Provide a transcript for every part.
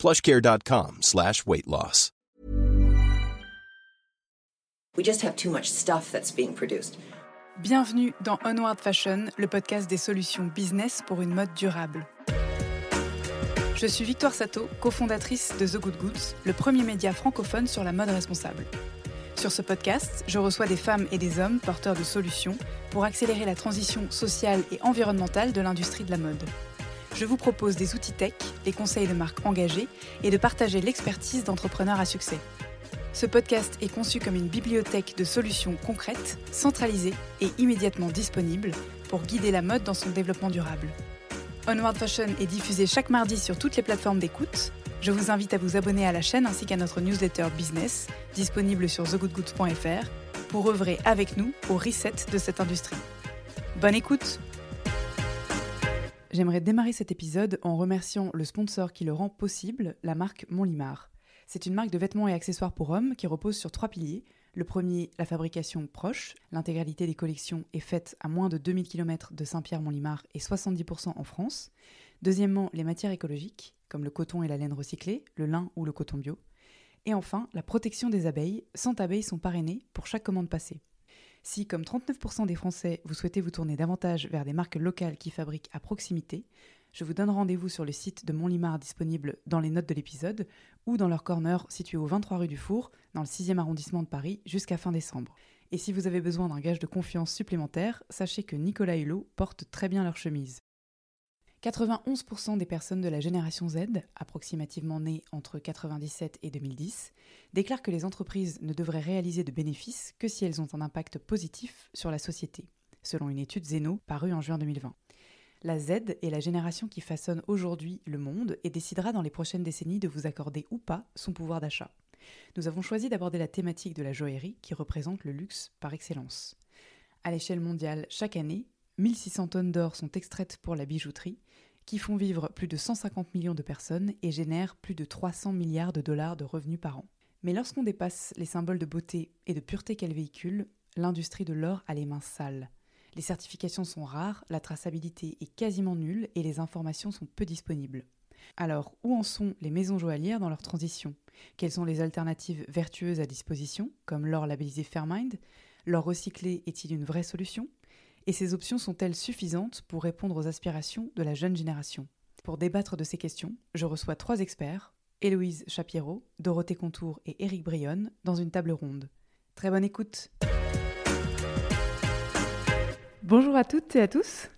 plushcare.com slash weight loss. We just have too much stuff that's being produced. Bienvenue dans Onward Fashion, le podcast des solutions business pour une mode durable. Je suis Victoire Sato, cofondatrice de The Good Goods, le premier média francophone sur la mode responsable. Sur ce podcast, je reçois des femmes et des hommes porteurs de solutions pour accélérer la transition sociale et environnementale de l'industrie de la mode. Je vous propose des outils tech, des conseils de marques engagées et de partager l'expertise d'entrepreneurs à succès. Ce podcast est conçu comme une bibliothèque de solutions concrètes, centralisées et immédiatement disponibles pour guider la mode dans son développement durable. Onward Fashion est diffusé chaque mardi sur toutes les plateformes d'écoute. Je vous invite à vous abonner à la chaîne ainsi qu'à notre newsletter business, disponible sur thegoodgoods.fr, pour œuvrer avec nous au reset de cette industrie. Bonne écoute J'aimerais démarrer cet épisode en remerciant le sponsor qui le rend possible, la marque Montlimar. C'est une marque de vêtements et accessoires pour hommes qui repose sur trois piliers. Le premier, la fabrication proche. L'intégralité des collections est faite à moins de 2000 km de Saint-Pierre-Montlimar et 70% en France. Deuxièmement, les matières écologiques, comme le coton et la laine recyclée, le lin ou le coton bio. Et enfin, la protection des abeilles. 100 abeilles sont parrainées pour chaque commande passée. Si, comme 39% des Français, vous souhaitez vous tourner davantage vers des marques locales qui fabriquent à proximité, je vous donne rendez-vous sur le site de Montlimar disponible dans les notes de l'épisode ou dans leur corner situé au 23 rue du Four, dans le 6e arrondissement de Paris, jusqu'à fin décembre. Et si vous avez besoin d'un gage de confiance supplémentaire, sachez que Nicolas Hulot porte très bien leur chemise. 91% des personnes de la génération Z, approximativement nées entre 1997 et 2010, déclarent que les entreprises ne devraient réaliser de bénéfices que si elles ont un impact positif sur la société, selon une étude Zeno parue en juin 2020. La Z est la génération qui façonne aujourd'hui le monde et décidera dans les prochaines décennies de vous accorder ou pas son pouvoir d'achat. Nous avons choisi d'aborder la thématique de la joaillerie qui représente le luxe par excellence. À l'échelle mondiale, chaque année, 1600 tonnes d'or sont extraites pour la bijouterie, qui font vivre plus de 150 millions de personnes et génèrent plus de 300 milliards de dollars de revenus par an. Mais lorsqu'on dépasse les symboles de beauté et de pureté qu'elle véhicule, l'industrie de l'or a les mains sales. Les certifications sont rares, la traçabilité est quasiment nulle et les informations sont peu disponibles. Alors, où en sont les maisons joaillières dans leur transition? Quelles sont les alternatives vertueuses à disposition, comme l'or labellisé Fairmind? L'or recyclé est-il une vraie solution? Et ces options sont-elles suffisantes pour répondre aux aspirations de la jeune génération? Pour débattre de ces questions, je reçois trois experts, Héloïse Chapiero, Dorothée Contour et Éric Brionne, dans une table ronde. Très bonne écoute Bonjour à toutes et à tous.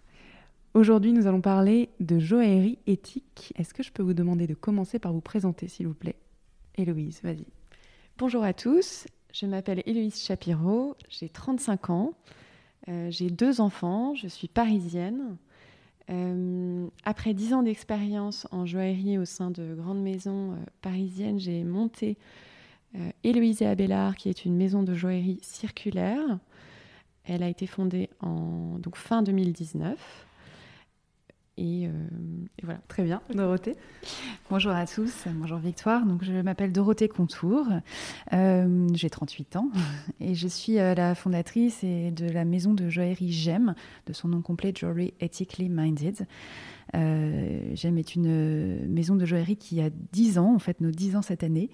Aujourd'hui, nous allons parler de joaillerie éthique. Est-ce que je peux vous demander de commencer par vous présenter, s'il vous plaît? Héloïse, vas-y. Bonjour à tous, je m'appelle Héloïse Chapiro, j'ai 35 ans, j'ai deux enfants, je suis parisienne. Euh, après 10 ans d'expérience en joaillerie au sein de grandes maisons euh, parisiennes, j'ai monté Héloïse et Abélard, qui est une maison de joaillerie circulaire elle a été fondée en donc, fin 2019. Et, euh, et, voilà. Très bien. Dorothée Bonjour à tous. Bonjour Victoire. Donc, je m'appelle Dorothée Contour. Euh, J'ai 38 ans et je suis euh, la fondatrice et de la maison de joaillerie GEM, de son nom complet Jewelry Ethically Minded. Euh, GEM est une maison de joaillerie qui a 10 ans, en fait, nos 10 ans cette année,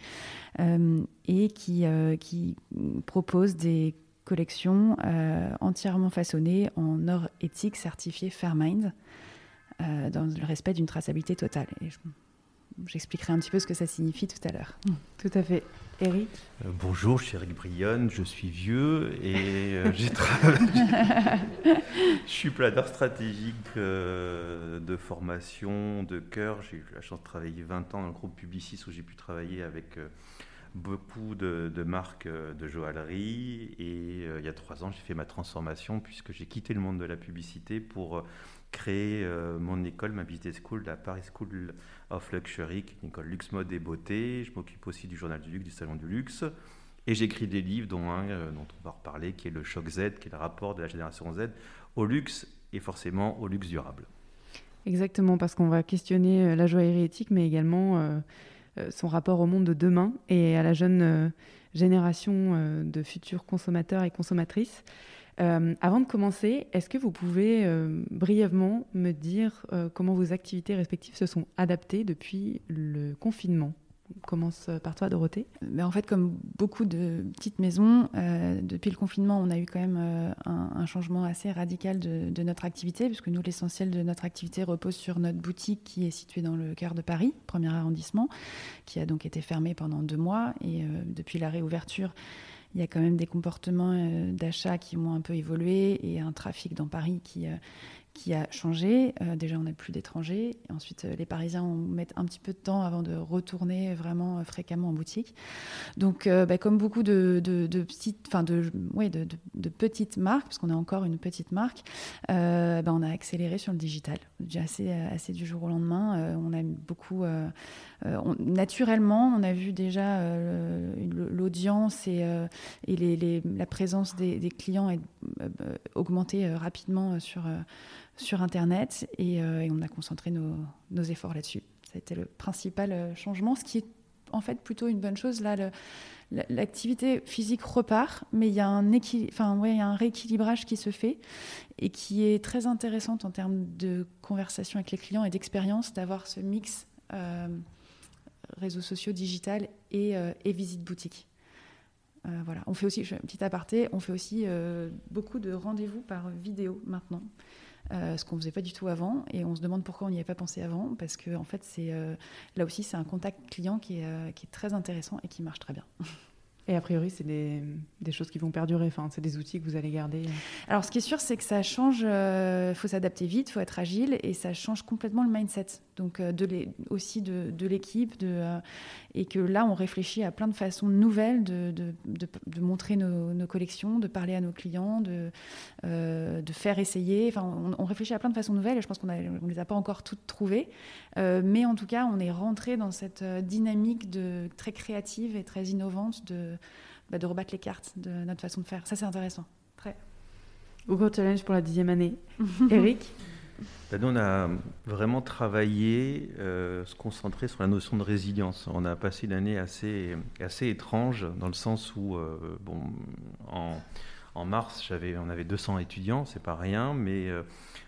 euh, et qui, qui propose des collection euh, entièrement façonnée en or éthique certifié Fairmind, euh, dans le respect d'une traçabilité totale. Et J'expliquerai un petit peu ce que ça signifie tout à l'heure. Mmh, tout à fait. Eric? Euh, Bonjour, je suis Eric Brionne, je suis vieux et j'ai travaillé. je suis planeur stratégique de formation, de cœur. J'ai eu la chance de travailler 20 ans dans le groupe Publicis où j'ai pu travailler avec beaucoup de, marques euh, de joaillerie et euh, il y a trois ans j'ai fait ma transformation puisque j'ai quitté le monde de la publicité pour euh, créé mon école, ma business school, la Paris School of Luxury, qui est une école luxe mode et beauté. Je m'occupe aussi du journal du luxe, du salon du luxe. Et j'écris des livres, dont un dont on va reparler, qui est le Choc Z, qui est le rapport de la génération Z au luxe et forcément au luxe durable. Exactement, parce qu'on va questionner la joaillerie éthique, mais également son rapport au monde de demain et à la jeune génération de futurs consommateurs et consommatrices. Euh, avant de commencer, est-ce que vous pouvez euh, brièvement me dire euh, comment vos activités respectives se sont adaptées depuis le confinement? On commence par toi, Dorothée. Mais en fait, comme beaucoup de petites maisons, depuis le confinement, on a eu quand même un, changement assez radical de, de, notre activité, puisque nous, l'essentiel de notre activité repose sur notre boutique qui est située dans le cœur de Paris, premier arrondissement, qui a donc été fermée pendant deux mois. Et depuis la réouverture, il y a quand même des comportements euh, d'achat qui ont un peu évolué et un trafic dans Paris qui, euh, qui a changé. Euh, déjà, on n'a plus d'étrangers. Ensuite, euh, les Parisiens mettent un petit peu de temps avant de retourner vraiment euh, fréquemment en boutique. Donc, bah, comme beaucoup de, petites, enfin de, de, petites marques, parce qu'on a encore une petite marque, bah, on a accéléré sur le digital. Déjà assez, assez du jour au lendemain. on a beaucoup. naturellement, on a vu déjà l'audience et, la présence des clients augmenter rapidement sur sur Internet euh, et, on a concentré nos, efforts là-dessus. Ça a été le principal euh, changement, ce qui est en fait plutôt une bonne chose. Là, l'activité physique repart, mais il y, a un ouais, il y a un rééquilibrage qui se fait et qui est très intéressante en termes de conversation avec les clients et d'expérience, d'avoir ce mix euh, réseaux sociaux, digital et, et visite boutique. voilà. On fait aussi, je fais un petit aparté, on fait aussi beaucoup de rendez-vous par vidéo maintenant. Euh, ce qu'on ne faisait pas du tout avant. Et on se demande pourquoi on n'y avait pas pensé avant, parce que en fait, c'est euh, là aussi, c'est un contact client qui est, euh, qui est très intéressant et qui marche très bien. Et a priori, c'est des, des, choses qui vont perdurer. Enfin, c'est des outils que vous allez garder. Alors, ce qui est sûr, c'est que ça change. Il faut s'adapter vite, il faut être agile, et ça change complètement le mindset donc euh, aussi de, l'équipe, euh, et que là, on réfléchit à plein de façons nouvelles de, montrer nos, collections, de parler à nos clients, de, euh, faire essayer. Enfin, on, réfléchit à plein de façons nouvelles, et je pense qu'on ne les a pas encore toutes trouvées, mais en tout cas, on est rentré dans cette dynamique de, très créative et très innovante de, bah, rebattre les cartes de notre façon de faire. Ça, c'est intéressant. Très. Hugo Challenge pour la dixième année. Eric? Nous, on a vraiment travaillé, euh, se concentrer sur la notion de résilience. On a passé une année assez, assez étrange, dans le sens où, euh, bon, en, mars, on avait 200 étudiants, c'est pas rien, mais euh,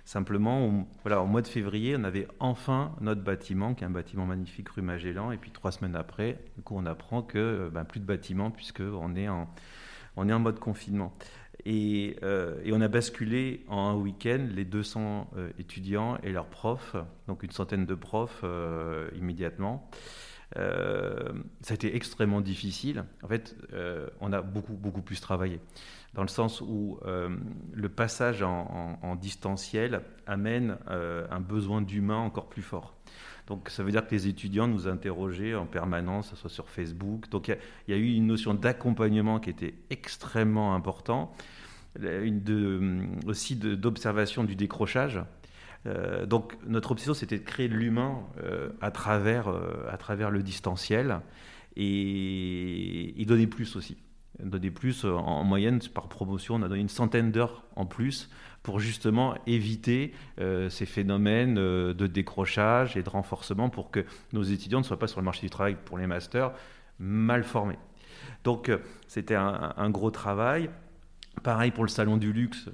simplement, voilà, au mois de février, on avait enfin notre bâtiment, qui est un bâtiment magnifique rue Magellan, et puis trois semaines après, du coup, on apprend que ben, plus de bâtiment, puisqu'on est est en mode confinement. Euh, et, on a basculé en un week-end les 200 euh, étudiants et leurs profs, donc une centaine de profs euh, immédiatement. ça a été extrêmement difficile. En fait, on a beaucoup, beaucoup plus travaillé, dans le sens où le passage en distanciel amène un besoin d'humain encore plus fort. Donc ça veut dire que les étudiants nous interrogeaient en permanence, que ce soit sur Facebook. Donc il y, a eu une notion d'accompagnement qui était extrêmement important, une de, aussi d'observation du décrochage. Euh, donc notre obsession, c'était de créer de l'humain euh, à, travers, euh, à travers le distanciel et, et donner plus aussi. Donner plus, en moyenne, par promotion, on a donné une centaine d'heures en plus pour justement éviter euh, ces phénomènes euh, de décrochage et de renforcement pour que nos étudiants ne soient pas sur le marché du travail pour les masters mal formés. Donc euh, c'était un, gros travail. Pareil pour le salon du luxe,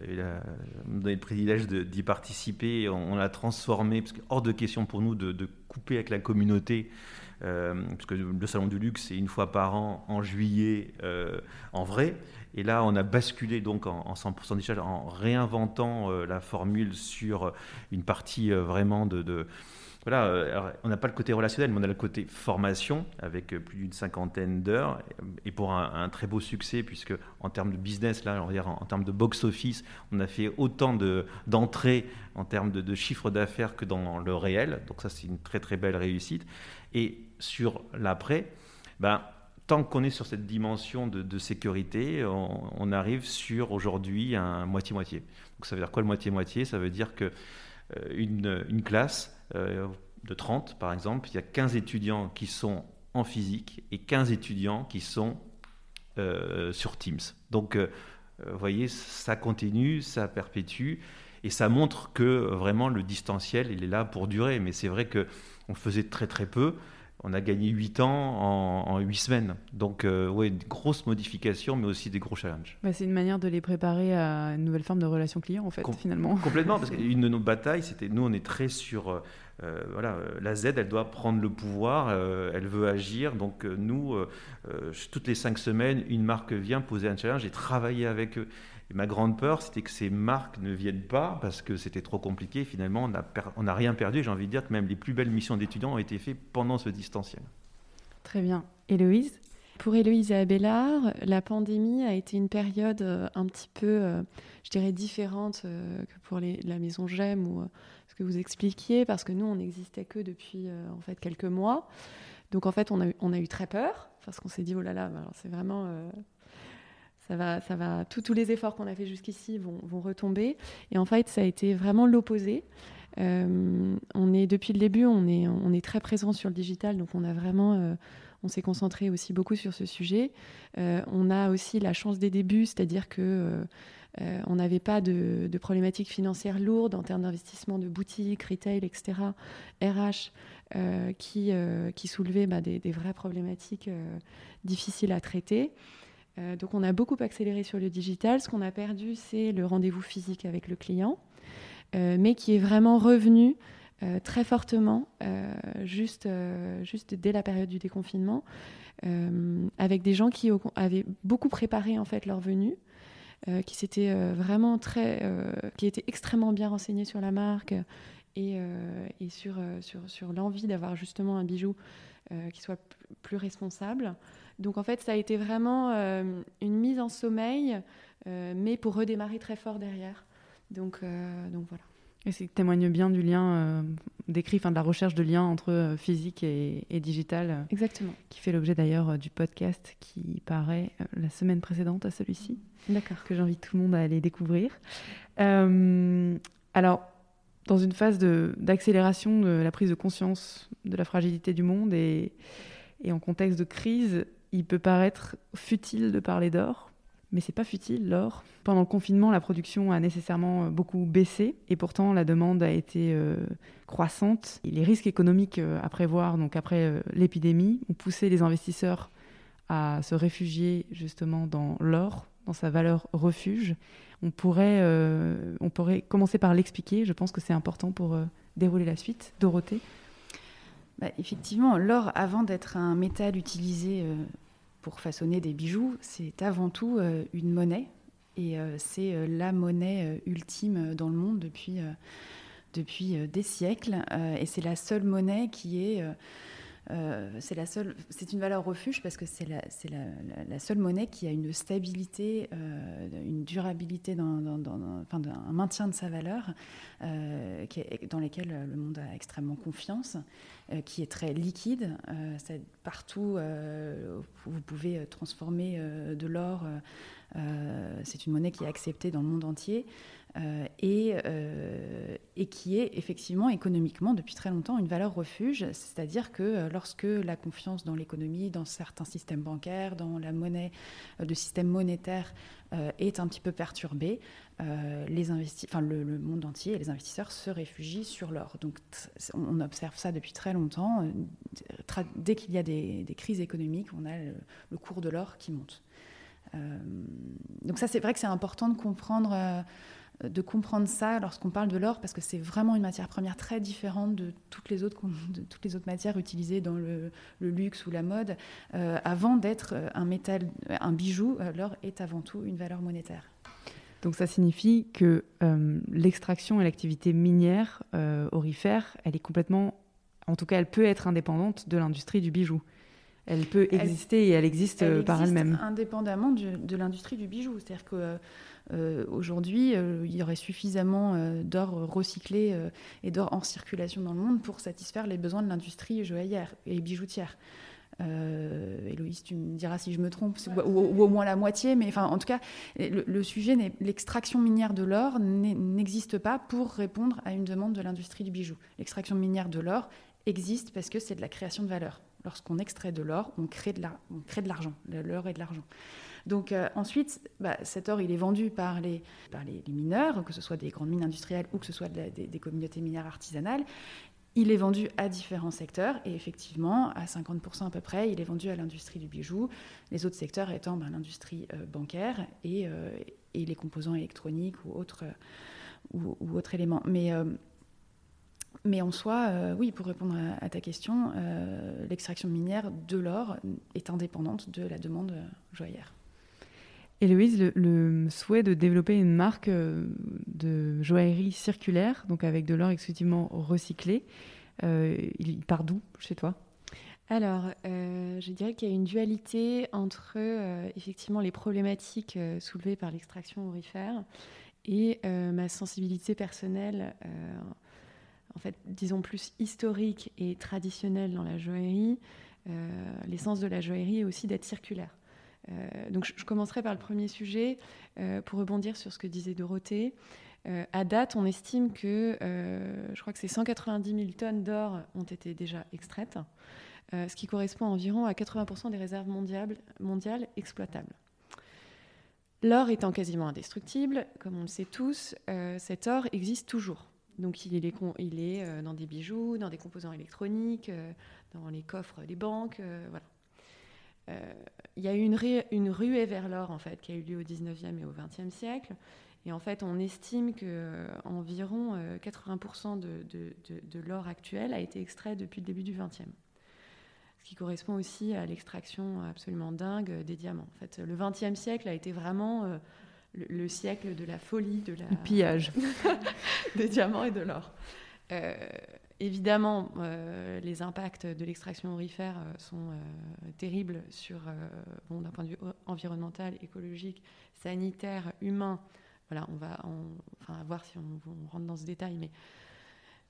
on a donné le privilège d'y participer, on, l'a transformé, parce que hors de question pour nous de, couper avec la communauté, parce que le salon du luxe c'est une fois par an en juillet en vrai, et là, on a basculé donc en, 100% digital en réinventant euh, la formule sur euh, une partie euh, vraiment de, voilà, on n'a pas le côté relationnel, mais on a le côté formation avec plus d'une cinquantaine d'heures et pour un, très beau succès puisque en termes de business, là, en, termes de box-office, on a fait autant d'entrées en termes de, de chiffre d'affaires que dans le réel. Donc ça, c'est une très très belle réussite. Et sur l'après, ben, tant qu'on est sur cette dimension de, sécurité, on, arrive sur aujourd'hui un moitié-moitié. Donc ça veut dire quoi le moitié-moitié? Ça veut dire que une, une, classe de 30, par exemple, il y a 15 étudiants qui sont en physique et 15 étudiants qui sont sur Teams. Donc, vous voyez, ça continue, ça perpétue. Et ça montre que vraiment le distanciel, il est là pour durer. Mais c'est vrai qu'on faisait très très peu. On a gagné 8 ans en, 8 semaines. Donc, euh, oui, de grosses modifications, mais aussi des gros challenges. Bah, c'est une manière de les préparer à une nouvelle forme de relation client, en fait, finalement. Complètement, parce qu'une de nos batailles, c'était nous, on est très sur. Euh, euh, voilà, la Z, elle doit prendre le pouvoir, elle veut agir. Donc, nous, toutes les 5 semaines, une marque vient poser un challenge et travailler avec eux ma grande peur, c'était que ces marques ne viennent pas parce que c'était trop compliqué. Finalement, on n'a rien perdu. J'ai envie de dire que même les plus belles missions d'étudiants ont été faites pendant ce distanciel. Très bien. Héloïse? Pour Héloïse et Abélard, la pandémie a été une période euh, un petit peu, euh, je dirais, différente euh, que pour la maison J'aime ou ce que vous expliquiez, parce que nous, on n'existait que depuis en fait quelques mois. Donc en fait, on a eu, on a eu très peur parce qu'on s'est dit oh là là, c'est vraiment ça va, tous les efforts qu'on a fait jusqu'ici vont, retomber. Et en fait, ça a été vraiment l'opposé. Euh, on est depuis le début, on est, très présent sur le digital, donc on euh, s'est concentré aussi beaucoup sur ce sujet. Euh, on a aussi la chance des débuts, c'est-à-dire que on n'avait pas de, problématiques financières lourdes en termes d'investissement de boutiques, retail, etc., RH, qui, soulevaient bah, des, vraies problématiques difficiles à traiter. Euh, donc on a beaucoup accéléré sur le digital. Ce qu'on a perdu, c'est le rendez-vous physique avec le client, euh, mais qui est vraiment revenu euh, très fortement juste, dès la période du déconfinement, avec des gens qui avaient beaucoup préparé en fait leur venue. qui étaient extrêmement bien renseignés sur la marque et, sur l'envie d'avoir justement un bijou qui soit plus responsable. Donc en fait, ça a été vraiment euh, une mise en sommeil, euh, mais pour redémarrer très fort derrière. Donc, euh, donc voilà. Et ça témoigne bien du lien décrit, enfin de la recherche de lien entre physique et, digital. Exactement. Qui fait l'objet d'ailleurs du podcast qui paraît la semaine précédente à celui-ci. D'accord. Que j'invite tout le monde à aller découvrir. alors, dans une phase d'accélération de, la prise de conscience de la fragilité du monde et, et en contexte de crise, il peut paraître futile de parler d'or, mais c'est pas futile l'or. Pendant le confinement, la production a nécessairement euh, beaucoup baissé et pourtant la demande a été euh, croissante. Les risques économiques euh, à prévoir, donc après l'épidémie, ont poussé les investisseurs à se réfugier justement dans l'or, dans sa valeur refuge. On pourrait, on pourrait commencer par l'expliquer. Je pense que c'est important pour dérouler la suite. Dorothée? Bah, Effectivement, l'or, avant d'être un métal utilisé pour façonner des bijoux, c'est avant tout euh, une monnaie. Et euh, c'est euh, la monnaie ultime dans le monde depuis, depuis des siècles. et c'est la seule monnaie qui est euh, c'est la seule, c'est une valeur refuge parce que c'est la, c'est la, seule monnaie qui a une stabilité, euh, une durabilité, enfin, un maintien de sa valeur, euh, dans lesquelles le monde a extrêmement confiance, qui est très liquide. partout vous pouvez transformer de l'or. c'est une monnaie qui est acceptée dans le monde entier. Euh, et, euh, et, qui est effectivement économiquement depuis très longtemps une valeur refuge, c'est-à-dire que euh, lorsque la confiance dans l'économie, dans certains systèmes bancaires, dans la monnaie, le système monétaire est un petit peu perturbé, les enfin, le, monde entier et les investisseurs se réfugient sur l'or. Donc on observe ça depuis très longtemps. dès qu'il y a des, crises économiques, on a le, cours de l'or qui monte. donc ça, c'est vrai que c'est important de comprendre de comprendre ça lorsqu'on parle de l'or, parce que c'est vraiment une matière première très différente de toutes les autres, de toutes les autres matières utilisées dans le, luxe ou la mode. Euh, avant d'être un métal, un bijou, euh, l'or est avant tout une valeur monétaire. Donc ça signifie que euh, l'extraction et l'activité minière aurifère, elle est complètement, en tout cas, elle peut être indépendante de l'industrie du bijou. Elle peut exister et elle existe par elle-même. Indépendamment de l'industrie du bijou, c'est-à-dire que euh, aujourd'hui, euh, il y aurait suffisamment euh, d'or recyclé et d'or en circulation dans le monde pour satisfaire les besoins de l'industrie joaillière et bijoutière. Euh, Héloïse, tu me diras si je me trompe, ou, au moins la moitié, mais enfin, en tout cas, le, sujet, l'extraction minière de l'or n'existe pas pour répondre à une demande de l'industrie du bijou. L'extraction minière de l'or existe parce que c'est de la création de valeur. Lorsqu'on extrait de l'or, on crée de l'argent. L'or est de l'argent. Donc euh, ensuite, bah, cet or, il est vendu par les, par les, mineurs, que ce soit des grandes mines industrielles ou que ce soit des, communautés minières artisanales. Il est vendu à différents secteurs et effectivement, à 50% à peu près, il est vendu à l'industrie du bijou, les autres secteurs étant bah, l'industrie euh, bancaire et, euh, et, les composants électroniques ou autres, éléments. Mais, mais en soi, oui, pour répondre à, ta question, l'extraction minière de l'or est indépendante de la demande joaillère. Héloïse, le, souhait de développer une marque euh, de joaillerie circulaire, donc avec de l'or exclusivement recyclé, euh, il part d'où chez toi? Alors, euh, je dirais qu'il y a une dualité entre effectivement les problématiques soulevées par l'extraction aurifère et ma sensibilité personnelle, en fait, disons plus historique et traditionnelle dans la joaillerie. L'essence de la joaillerie est aussi d'être circulaire. Euh, donc je, commencerai par le premier sujet euh, pour rebondir sur ce que disait Dorothée. Euh, à date, on estime que je crois que c'est 190 000 tonnes d'or ont été déjà extraites, ce qui correspond environ à 80% des réserves mondiales, mondiales exploitables. L'or étant quasiment indestructible, comme on le sait tous, cet or existe toujours. Donc il est, il est dans des bijoux, dans des composants électroniques, dans les coffres des banques, voilà. Euh, il y a eu une, une ruée vers l'or en fait qui a eu lieu au 19e et au 20e siècle. Et en fait, on estime que euh, environ 80% euh, de, l'or actuel a été extrait depuis le début du 20e. Ce qui correspond aussi à l'extraction absolument dingue des diamants. En fait, le 20e siècle a été vraiment le, siècle de la folie, de la... Le pillage. des diamants et de l'or. Évidemment, euh, les impacts de l'extraction aurifère euh, sont euh, terribles sur, bon, d'un point de vue environnemental, écologique, sanitaire, humain. Voilà, on va enfin, voir si on, rentre dans ce détail, mais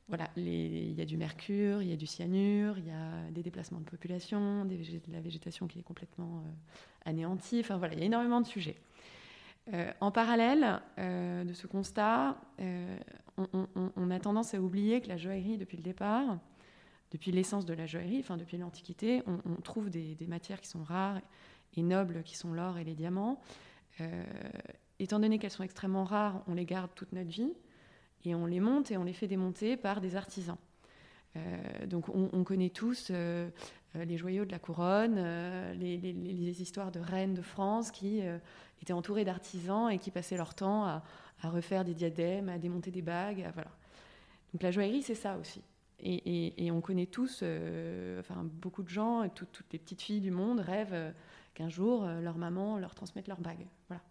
voilà, il y a du mercure, il y a du cyanure, il y a des déplacements de population, de la végétation qui est complètement anéantie. Enfin voilà, il y a énormément de sujets. En parallèle de ce constat, on, a tendance à oublier que la joaillerie, depuis le départ, depuis l'essence de la joaillerie, enfin depuis l'Antiquité, on, trouve des, matières qui sont rares et nobles, qui sont l'or et les diamants. Euh, étant donné qu'elles sont extrêmement rares, on les garde toute notre vie et on les monte et on les fait démonter par des artisans. Euh, donc on, connaît tous euh, les joyaux de la couronne, les, histoires de reines de France qui étaient entourées d'artisans et qui passaient leur temps à, à refaire des diadèmes, à démonter des bagues. voilà. Donc la joaillerie, c'est ça aussi. Et, on connaît tous, euh, enfin beaucoup de gens, toutes les petites filles du monde rêvent euh, qu'un jour euh, leur maman leur transmette leur bague. Voilà.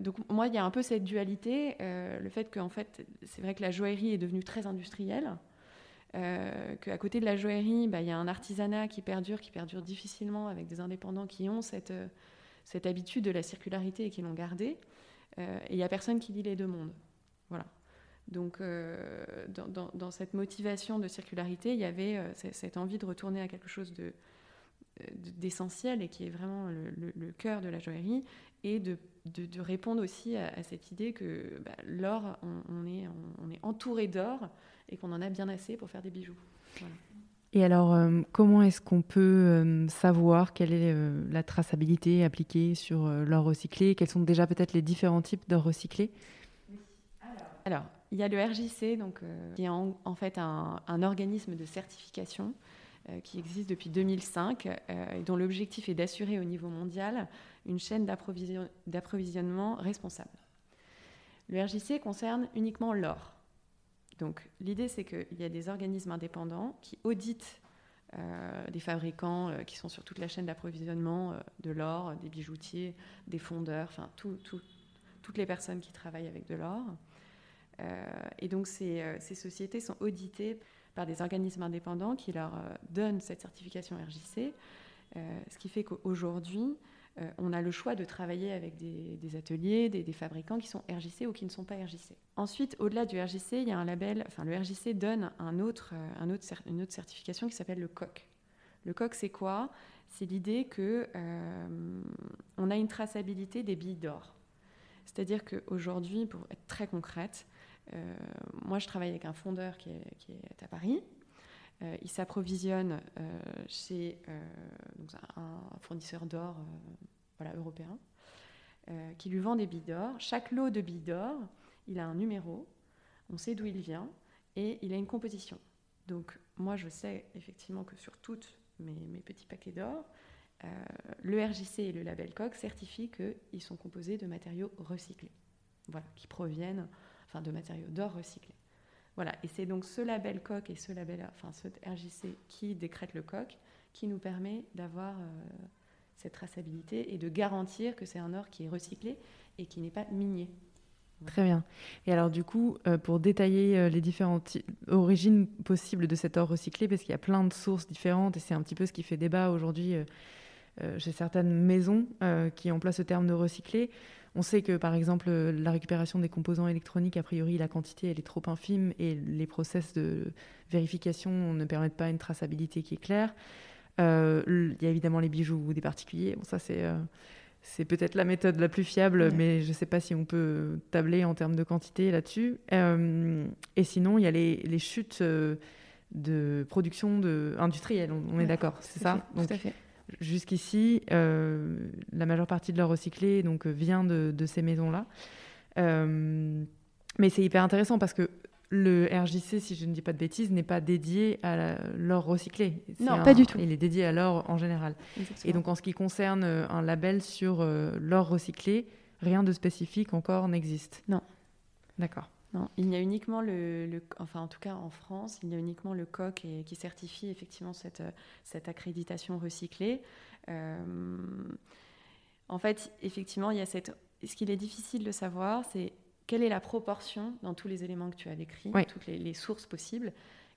donc moi, il y a un peu cette dualité, le fait qu'en fait, c'est vrai que la joaillerie est devenue très industrielle, qu'à côté de la joaillerie, bah, il y a un artisanat qui perdure, qui perdure difficilement avec des indépendants qui ont cette, cette habitude de la circularité et qui l'ont gardée. Euh, et il n'y a personne qui lit les deux mondes. Voilà. Donc, euh, dans, cette motivation de circularité, il y avait euh, cette envie de retourner à quelque chose de, d'essentiel et qui est vraiment le, cœur de la joaillerie, et de, répondre aussi à, cette idée que bah, l'or, on, est, on, est entouré d'or et qu'on en a bien assez pour faire des bijoux. Voilà. Et alors, comment est-ce qu'on peut savoir quelle est la traçabilité appliquée sur l'or recyclé? Quels sont déjà peut-être les différents types d'or recyclé? Alors, il y a le RJC, donc, qui est en, fait un, organisme de certification qui existe depuis 2005 et dont l'objectif est d'assurer au niveau mondial une chaîne d'approvisionnement responsable. Le RJC concerne uniquement l'or. Donc l'idée, c'est qu'il y a des organismes indépendants qui auditent euh, des fabricants euh, qui sont sur toute la chaîne d'approvisionnement euh, de l'or, des bijoutiers, des fondeurs, enfin toutes les personnes qui travaillent avec de l'or. et donc ces, ces, sociétés sont auditées par des organismes indépendants qui leur donnent cette certification RJC, ce qui fait qu'aujourd'hui, euh, on a le choix de travailler avec des, ateliers, des, fabricants qui sont RJC ou qui ne sont pas RJC. Ensuite, au-delà du RJC, il y a un label, enfin le RJC donne un autre, euh, un autre, une autre certification qui s'appelle le COC. Le coq, c'est quoi? C'est l'idée que euh, a une traçabilité des billes d'or. C'est-à-dire qu'aujourd'hui, pour être très concrète, moi je travaille avec un fondeur qui est, à Paris. Euh, il s'approvisionne chez un fournisseur d'or européen qui lui vend des billes d'or. Chaque lot de billes d'or, il a un numéro, on sait d'où il vient et il a une composition. Donc moi je sais effectivement que sur toutes mes, petits paquets d'or, euh, le RJC et le label Coq certifient qu'ils sont composés de matériaux recyclés, qui proviennent enfin, de matériaux d'or recyclés. Voilà, et c'est donc ce label Coq et ce label, enfin ce RJC qui décrète le Coq, qui nous permet d'avoir euh, cette traçabilité et de garantir que c'est un or qui est recyclé et qui n'est pas minier. Très bien. Et alors du coup, euh, pour détailler euh, les différentes origines possibles de cet or recyclé, parce qu'il y a plein de sources différentes, et c'est un petit peu ce qui fait débat aujourd'hui chez certaines maisons qui emploient ce terme de recyclé. On sait que par exemple la récupération des composants électroniques, a priori la quantité elle est trop infime et les process de vérification ne permettent pas une traçabilité qui est claire. Il y a évidemment les bijoux des particuliers. Bon, ça c'est c'est peut-être la méthode la plus fiable, mais je ne sais pas si on peut tabler en termes de quantité là-dessus. Euh, et sinon, il y a les, chutes euh, de production de, industrielle, on, est d'accord, c'est ça? donc, Tout à fait. Jusqu'ici, euh, la majeure partie de leur recyclé donc, vient de, de ces maisons-là. mais c'est hyper intéressant parce que le RJC, si je ne dis pas de bêtises, n'est pas dédié à l'or recyclé. Non, pas du tout. Il est dédié à l'or en général. Et donc, en ce qui concerne euh, un label sur euh, l'or recyclé, rien de spécifique encore n'existe. Non. D'accord. Non, il y a uniquement le, enfin en tout cas en France, il y a uniquement le COC et, qui certifie effectivement cette, cette accréditation recyclée. Euh, en fait, effectivement, il y a cette. Ce qu'il est difficile de savoir, c'est quelle est la proportion, dans tous les éléments que tu as décrits, toutes les, sources possibles,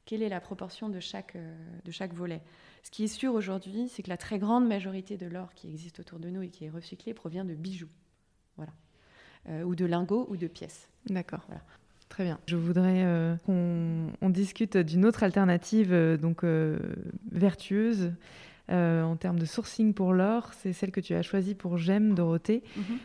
quelle est la proportion de chaque, euh, de chaque volet Ce qui est sûr aujourd'hui, c'est que la très grande majorité de l'or qui existe autour de nous et qui est recyclé provient de bijoux, voilà, euh, ou de lingots ou de pièces. D'accord. Très bien. Je voudrais euh, qu'on discute d'une autre alternative donc vertueuse en termes de sourcing pour l'or. C'est celle que tu as choisie pour Gem, Dorothée. Mhm.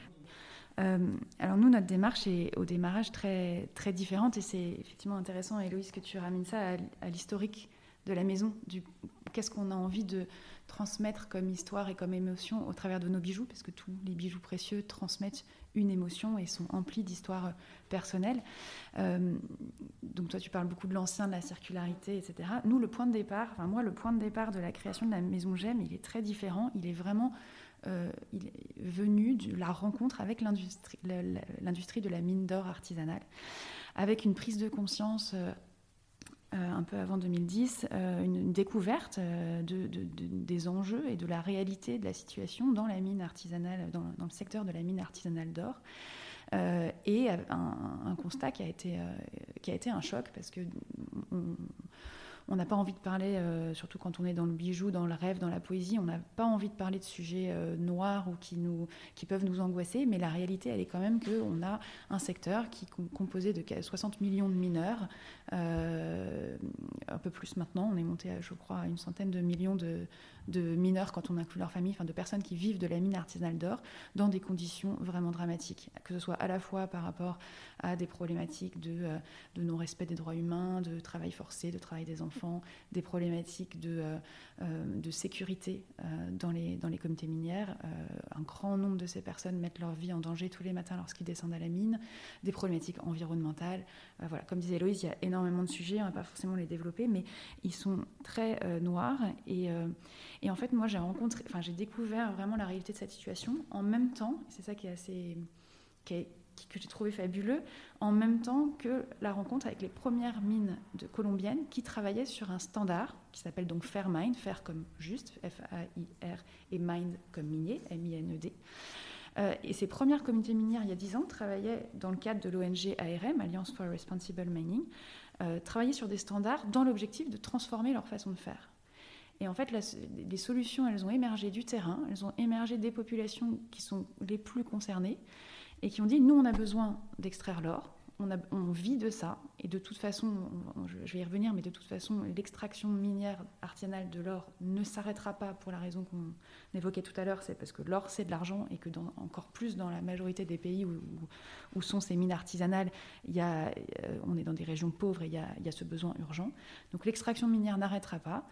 Euh, alors nous, notre démarche est au démarrage très, très différente et c'est effectivement intéressant, Héloïse, que tu ramènes ça à, l'historique de la maison, du qu'est-ce qu'on a envie de transmettre comme histoire et comme émotion au travers de nos bijoux, parce que tous les bijoux précieux transmettent une émotion et sont emplis d'histoires personnelles. Euh, donc toi, tu parles beaucoup de l'ancien, de la circularité, etc. Nous, le point de départ, enfin moi, le point de départ de la création de la maison Gemme, il est très différent. Il est vraiment euh, venu de la rencontre avec l'industrie, de la mine d'or artisanale, avec une prise de conscience euh, euh, un peu avant 2010, une, découverte de, des enjeux et de la réalité de la situation dans la mine artisanale, dans, le secteur de la mine artisanale d'or. et un, constat qui a, été, qui a été un choc parce que on n'a pas envie de parler, euh, surtout quand on est dans le bijou, dans le rêve, dans la poésie, on n'a pas envie de parler de sujets euh, noirs ou qui, nous, qui peuvent nous angoisser, mais la réalité, elle est quand même qu'on a un secteur qui est composé de 60 millions de mineurs, euh, un peu plus maintenant, on est monté, à, je crois, à une centaine de millions de, mineurs quand on inclut leur famille, enfin de personnes qui vivent de la mine artisanale d'or dans des conditions vraiment dramatiques, que ce soit à la fois par rapport à des problématiques de, euh, non-respect des droits humains, de travail forcé, de travail des enfants, des problématiques de, euh, sécurité dans, les, dans les comités minières. un grand nombre de ces personnes mettent leur vie en danger tous les matins lorsqu'ils descendent à la mine, des problématiques environnementales. voilà, comme disait Loïse, il y a énormément de sujets, on ne va pas forcément les développer, mais ils sont très noirs et et en fait, moi, j'ai rencontré, enfin, j'ai découvert vraiment la réalité de cette situation en même temps, c'est ça qui est assez, que j'ai trouvé fabuleux, en même temps que la rencontre avec les premières mines colombiennes qui travaillaient sur un standard qui s'appelle donc Fairmind, Fair comme juste, F-A-I-R, et Mind comme minier, M-I-N-E-D. Euh, et ces premières communautés minières, il y a 10 ans, travaillaient dans le cadre de l'ONG ARM, Alliance for Responsible Mining, euh, travaillaient sur des standards dans l'objectif de transformer leur façon de faire. Et en fait, les solutions, elles ont émergé du terrain, elles ont émergé des populations qui sont les plus concernées et qui ont dit, nous, on a besoin d'extraire l'or, on, vit de ça, et de toute façon, je vais y revenir, mais de toute façon, l'extraction minière artisanale de l'or ne s'arrêtera pas pour la raison qu'on évoquait tout à l'heure, c'est parce que l'or, c'est de l'argent, et que encore plus dans la majorité des pays où, sont ces mines artisanales, euh, on est dans des régions pauvres et il y a, il y a ce besoin urgent. Donc l'extraction minière n'arrêtera pas.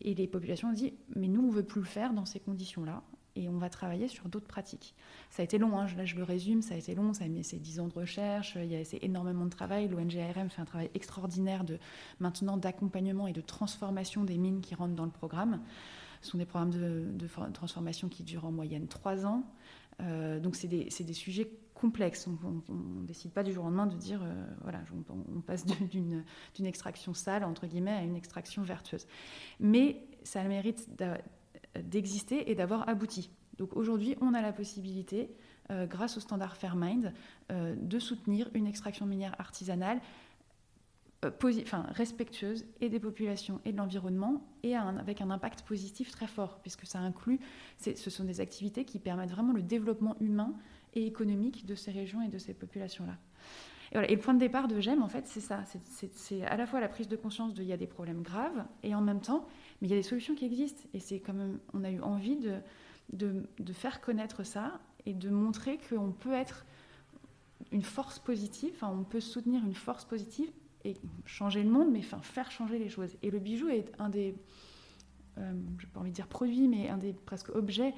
Et les populations dit, mais nous, on ne veut plus le faire dans ces conditions-là et on va travailler sur d'autres pratiques. Ça a été long, hein, là je le résume, ça a été long, ça a mis ses 10 ans de recherche, il y a énormément de travail. L'ONG ARM fait un travail extraordinaire de maintenant d'accompagnement et de transformation des mines qui rentrent dans le programme. Ce sont des programmes de, transformation qui durent en moyenne 3 ans. Euh, donc c'est des, des, sujets complexes. On ne décide pas du jour au lendemain de dire, euh, voilà, on, passe d'une extraction sale, entre guillemets, à une extraction vertueuse. Mais ça mérite d'exister et d'avoir abouti. Donc aujourd'hui, on a la possibilité, euh, grâce au standard Fairmind, euh, de soutenir une extraction minière artisanale euh, enfin, respectueuse et des populations et de l'environnement et avec un impact positif très fort, puisque ça inclut, ce sont des activités qui permettent vraiment le développement humain et économique de ces régions et de ces populations-là. Et, le point de départ de GEM, en fait, c'est ça. C'est à la fois la prise de conscience de il y a des problèmes graves, et en même temps, mais il y a des solutions qui existent. Et c'est quand même, on a eu envie de, faire connaître ça et de montrer qu'on peut être une force positive, on peut soutenir une force positive et changer le monde, mais enfin, faire changer les choses. Et le bijou est un des, euh, je n'ai pas envie de dire produits, mais un des presque objets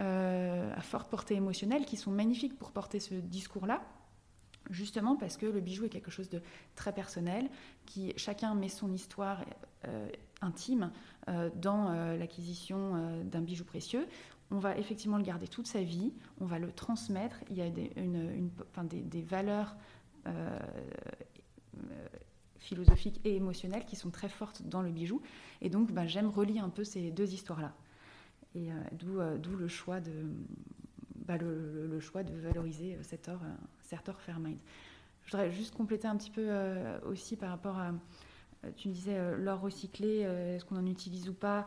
euh, à forte portée émotionnelle qui sont magnifiques pour porter ce discours-là justement parce que le bijou est quelque chose de très personnel, qui chacun met son histoire euh, intime euh, dans euh, l'acquisition d'un bijou précieux. On va effectivement le garder toute sa vie, on va le transmettre. Il y a des, valeurs philosophiques et émotionnelles qui sont très fortes dans le bijou. Et donc, ben, j'aime relier un peu ces deux histoires-là. Et d'où le choix de, bah, le, choix de valoriser cet or Certor Fairmind. Je voudrais juste compléter un petit peu euh, aussi par rapport à, euh, tu me disais, euh, l'or recyclé, est-ce qu'on en utilise ou pas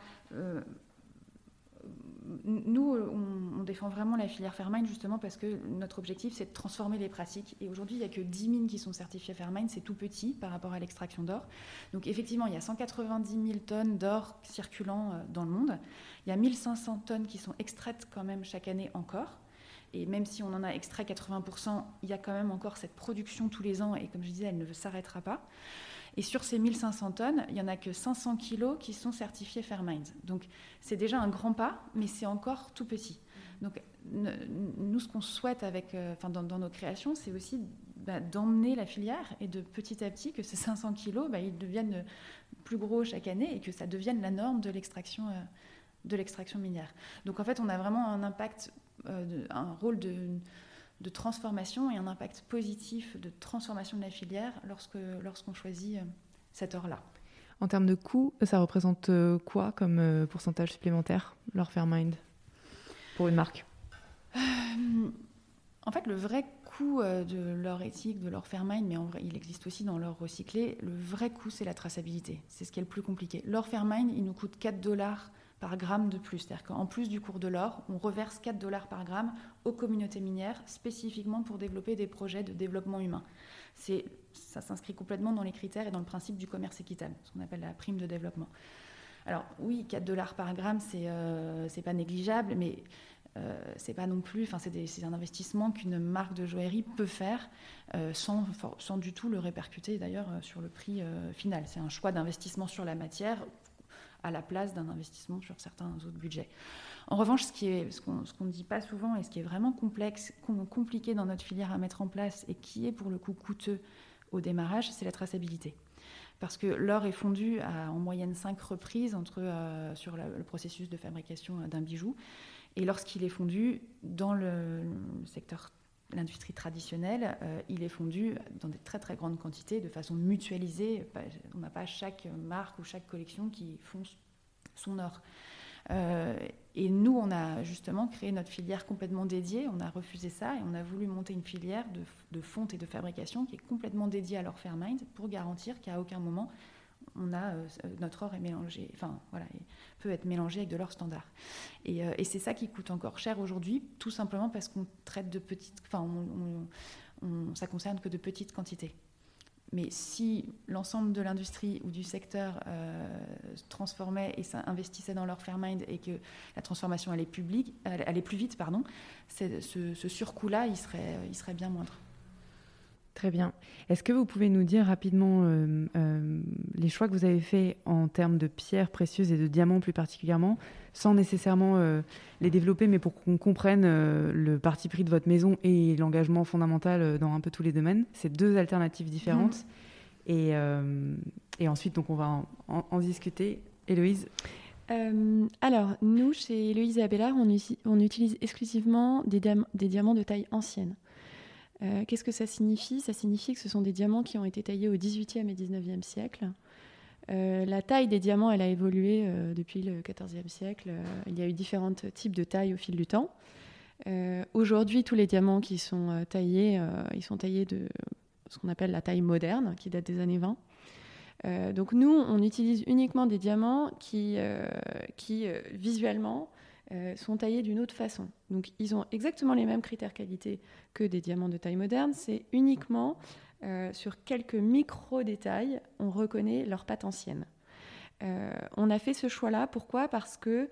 nous, on, défend vraiment la filière Fairmind justement parce que notre objectif, c'est de transformer les pratiques. Et aujourd'hui, il n'y a que 10 mines qui sont certifiées Fairmind, c'est tout petit par rapport à l'extraction d'or. Donc effectivement, il y a 190 000 tonnes d'or circulant dans le monde. Il y a 1500 tonnes qui sont extraites quand même chaque année encore. Et même si on en a extrait 80%, il y a quand même encore cette production tous les ans, et comme je disais, elle ne s'arrêtera pas. Et sur ces 1500 tonnes, il n'y en a que 500 kilos qui sont certifiés Fairminds. Donc c'est déjà un grand pas, mais c'est encore tout petit. Donc nous, ce qu'on souhaite avec, euh, enfin, dans, nos créations, c'est aussi bah, d'emmener la filière et de petit à petit que ces 500 kilos, bah, ils deviennent plus gros chaque année et que ça devienne la norme de l'extraction. Euh, de l'extraction minière. Donc en fait, on a vraiment un impact un rôle de, transformation et un impact positif de transformation de la filière lorsque lorsqu'on choisit euh, cette or-là. En termes de coût, ça représente euh, quoi comme pourcentage supplémentaire, leur Fairmind, pour une marque? En fait, le vrai coût de l'or éthique, de l'or Fairmind, mais en vrai, il existe aussi dans l'or recyclé, le vrai coût, c'est la traçabilité. C'est ce qui est le plus compliqué. L'or Fairmind, il nous coûte 4 dollars par gramme de plus. C'est-à-dire qu'en plus du cours de l'or, on reverse 4 dollars par gramme aux communautés minières, spécifiquement pour développer des projets de développement humain. Ça s'inscrit complètement dans les critères et dans le principe du commerce équitable, ce qu'on appelle la prime de développement. Alors oui, 4 dollars par gramme, c'est euh, pas négligeable, mais euh, c'est pas non plus, enfin c'est un investissement qu'une marque de joaillerie peut faire euh, sans, sans, du tout le répercuter d'ailleurs sur le prix final. C'est un choix d'investissement sur la matière à la place d'un investissement sur certains autres budgets. En revanche, ce, qu'on ne dit pas souvent et ce qui est vraiment complexe, compliqué dans notre filière à mettre en place et qui est pour le coup coûteux au démarrage, c'est la traçabilité. Parce que l'or est fondu à en moyenne cinq reprises euh, sur le processus de fabrication d'un bijou. Et lorsqu'il est fondu dans le secteur l'industrie traditionnelle, euh, il est fondu dans des très très grandes quantités, de façon mutualisée. On n'a pas chaque marque ou chaque collection qui font son or. Euh, et nous, on a justement créé notre filière complètement dédiée. On a refusé ça et on a voulu monter une filière de, fonte et de fabrication qui est complètement dédiée à leur Fairmind pour garantir qu'à aucun moment on a euh, notre or est mélangé, enfin voilà, peut être mélangé avec de l'or standard. Euh, et, c'est ça qui coûte encore cher aujourd'hui, tout simplement parce qu'on traite de petites, enfin on, ça concerne que de petites quantités. Mais si l'ensemble de l'industrie ou du secteur euh, se transformait et investissait dans leur Fairmind et que la transformation allait plus vite, pardon, ce, ce surcoût-là, il serait, il serait bien moindre. Très bien. Est-ce que vous pouvez nous dire rapidement euh, euh, les choix que vous avez faits en termes de pierres précieuses et de diamants plus particulièrement, sans nécessairement euh, les développer, mais pour qu'on comprenne le parti pris de votre maison et l'engagement fondamental dans un peu tous les domaines? C'est deux alternatives différentes. Et, et, ensuite, donc, on va en, discuter. Héloïse? Alors, nous, chez Héloïse et Abélard, on, on utilise exclusivement des, des diamants de taille ancienne. Euh, qu'est-ce que ça signifie? Ça signifie que ce sont des diamants qui ont été taillés au XVIIIe et XIXe siècle. Euh, la taille des diamants, elle a évolué euh, depuis le XIVe siècle. il y a eu différents types de tailles au fil du temps. Aujourd'hui, tous les diamants qui sont taillés, ils sont taillés de ce qu'on appelle la taille moderne, qui date des années 20. donc nous, on utilise uniquement des diamants qui, qui visuellement, euh, sont taillés d'une autre façon. Donc ils ont exactement les mêmes critères qualité que des diamants de taille moderne, c'est uniquement euh, sur quelques micro-détails, on reconnaît leur patte ancienne. Euh, on a fait ce choix-là, pourquoi? Parce que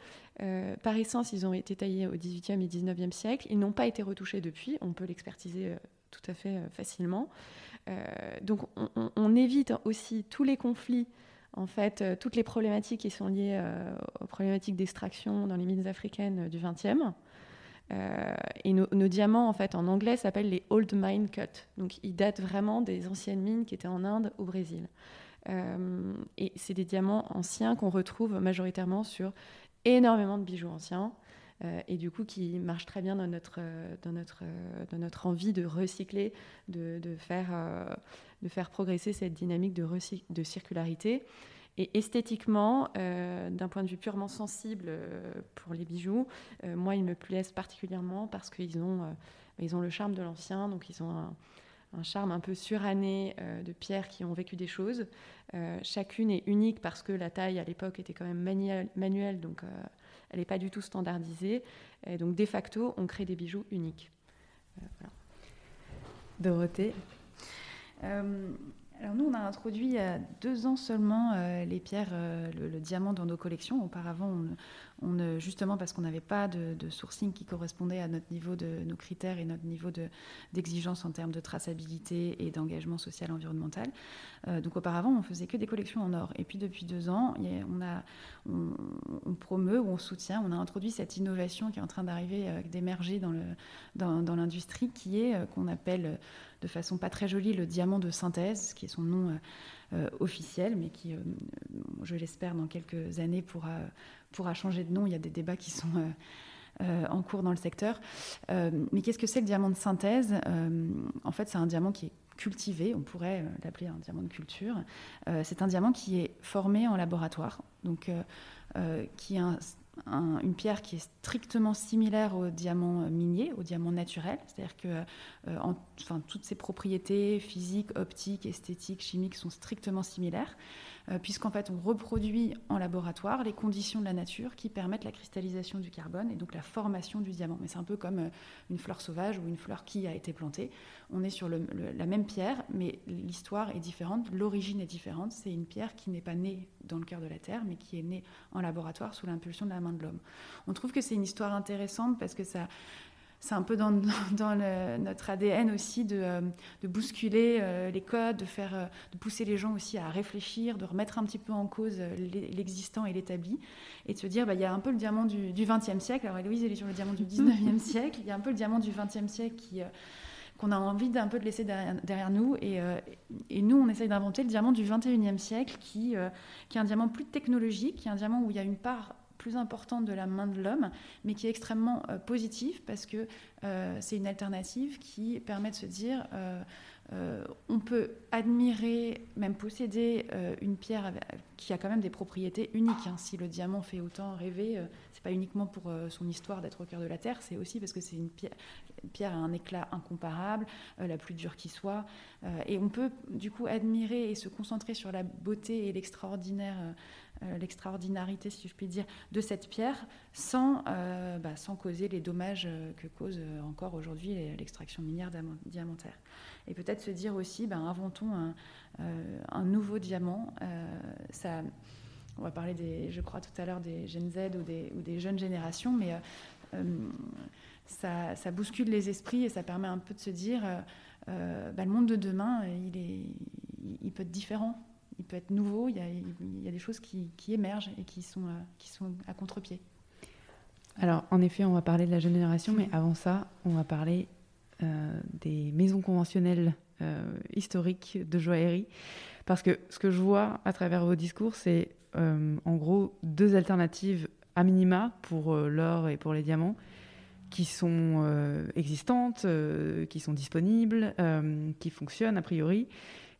par essence, ils ont été taillés au XVIIIe et XIXe siècle, ils n'ont pas été retouchés depuis, on peut l'expertiser tout à fait facilement. donc on, on, évite aussi tous les conflits en fait, euh, toutes les problématiques qui sont liées euh, aux problématiques d'extraction dans les mines africaines euh, du XXe. et nos, diamants, en fait, en anglais, s'appellent les old mine cut. Donc, ils datent vraiment des anciennes mines qui étaient en Inde, au Brésil. et c'est des diamants anciens qu'on retrouve majoritairement sur énormément de bijoux anciens. et du coup, qui marchent très bien dans notre, dans notre, dans notre envie de recycler, de, de faire de faire progresser cette dynamique de, de circularité. Et esthétiquement, euh, d'un point de vue purement sensible euh, pour les bijoux, euh, moi, ils me plaisent particulièrement parce qu'ils ont, ont le charme de l'ancien, donc ils ont un, charme un peu suranné de pierres qui ont vécu des choses. chacune est unique parce que la taille à l'époque était quand même manuelle, donc elle n'est pas du tout standardisée. Donc, de facto, on crée des bijoux uniques. Dorothée alors nous, on a introduit il y a deux ans seulement euh, les pierres, euh, le, diamant dans nos collections. Auparavant, on, justement parce qu'on n'avait pas de, sourcing qui correspondait à notre niveau de nos critères et notre niveau d'exigence en termes de traçabilité et d'engagement social environnemental. donc auparavant, on faisait que des collections en or. Et puis depuis deux ans, on, a, on, promeut ou on soutient, on a introduit cette innovation qui est en train d'arriver, d'émerger dans l'industrie, qui est qu'on appelle de façon pas très jolie le diamant de synthèse, qui est son nom euh, euh, officiel, mais qui, euh, je l'espère, dans quelques années pourra, pourra changer de nom. Il y a des débats qui sont en cours dans le secteur. mais qu'est-ce que c'est le diamant de synthèse? En fait, c'est un diamant qui est cultivé, on pourrait l'appeler un diamant de culture. c'est un diamant qui est formé en laboratoire, donc qui a un une pierre qui est strictement similaire au diamant minier, au diamant naturel, c'est-à-dire que euh, enfin, toutes ses propriétés physiques, optiques, esthétiques, chimiques sont strictement similaires. Euh, puisqu'en fait on reproduit en laboratoire les conditions de la nature qui permettent la cristallisation du carbone et donc la formation du diamant. Mais c'est un peu comme euh, une fleur sauvage ou une fleur qui a été plantée. On est sur la même pierre, mais l'histoire est différente, l'origine est différente. C'est une pierre qui n'est pas née dans le cœur de la Terre, mais qui est née en laboratoire sous l'impulsion de la main de l'homme. On trouve que c'est une histoire intéressante parce que ça, c'est un peu dans, notre ADN aussi de, euh, bousculer euh, les codes, de, faire, euh, de pousser les gens aussi à réfléchir, de remettre un petit peu en cause l'existant et l'établi, et de se dire, bah, il y a un peu le diamant du XXe siècle, alors Héloïse, elle est sur le diamant du XIXe siècle, il y a un peu le diamant du XXe siècle qui qu'on a envie d'un peu de laisser derrière, nous. Et, et, nous, on essaye d'inventer le diamant du 21e siècle, qui, qui est un diamant plus technologique, qui est un diamant où il y a une part plus importante de la main de l'homme, mais qui est extrêmement euh, positif parce que euh, c'est une alternative qui permet de se dire, euh, on peut admirer, même posséder une pierre qui a quand même des propriétés uniques. Hein. Si le diamant fait autant rêver, c'est pas uniquement pour son histoire d'être au cœur de la Terre, c'est aussi parce que c'est une pierre, une pierre un éclat incomparable, la plus dure qui soit. et on peut du coup admirer et se concentrer sur la beauté et l'extraordinaire l'extraordinarité, si je puis dire, de cette pierre sans, euh, bah, sans causer les dommages euh, que cause encore aujourd'hui l'extraction minière diamantaire. Et peut-être se dire aussi, bah, inventons un, nouveau diamant. on va parler, des, je crois, tout à l'heure des Gen Z ou des, jeunes générations, mais ça, bouscule les esprits et ça permet un peu de se dire, bah, le monde de demain, il peut être différent il peut être nouveau, il y a, des choses qui, émergent et qui sont, euh, qui sont à contre-pied. Alors, en effet, on va parler de la génération, mais avant ça, on va parler euh, des maisons conventionnelles euh, historiques de joaillerie. Parce que ce que je vois à travers vos discours, c'est en gros deux alternatives à minima pour l'or et pour les diamants qui sont existantes, qui sont disponibles, qui fonctionnent a priori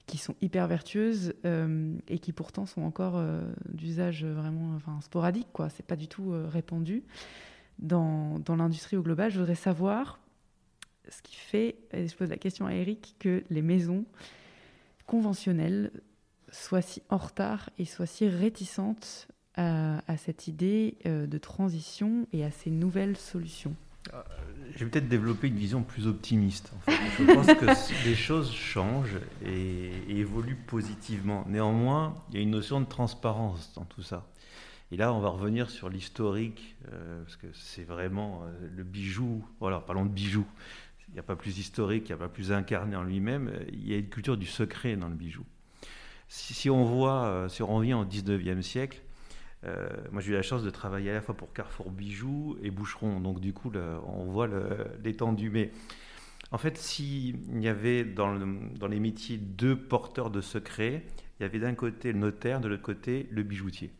qui sont hyper vertueuses euh, et qui pourtant sont encore euh, d'usage vraiment enfin, sporadique. Ce n'est pas du tout euh, répandu dans, dans l'industrie au global. Je voudrais savoir ce qui fait, et je pose la question à Eric, que les maisons conventionnelles soient si en retard et soient si réticentes à, à cette idée de transition et à ces nouvelles solutions. Je vais peut-être développer une vision plus optimiste. Je pense que les choses changent et, évoluent positivement. Néanmoins, il y a une notion de transparence dans tout ça. Et là, on va revenir sur l'historique, euh, parce que c'est vraiment euh, le bijou. Voilà, parlons de bijou. Il n'y a pas plus historique, il n'y a pas plus incarné en lui-même. Il y a une culture du secret dans le bijou. Si, si on voit, euh, si on revient au 19e siècle, euh, moi, j'ai eu la chance de travailler à la fois pour Carrefour Bijoux et Boucheron, donc du coup, on voit l'étendue. Mais en fait, s'il y avait dans, les métiers deux porteurs de secrets, il y avait d'un côté le notaire, de l'autre côté le bijoutier.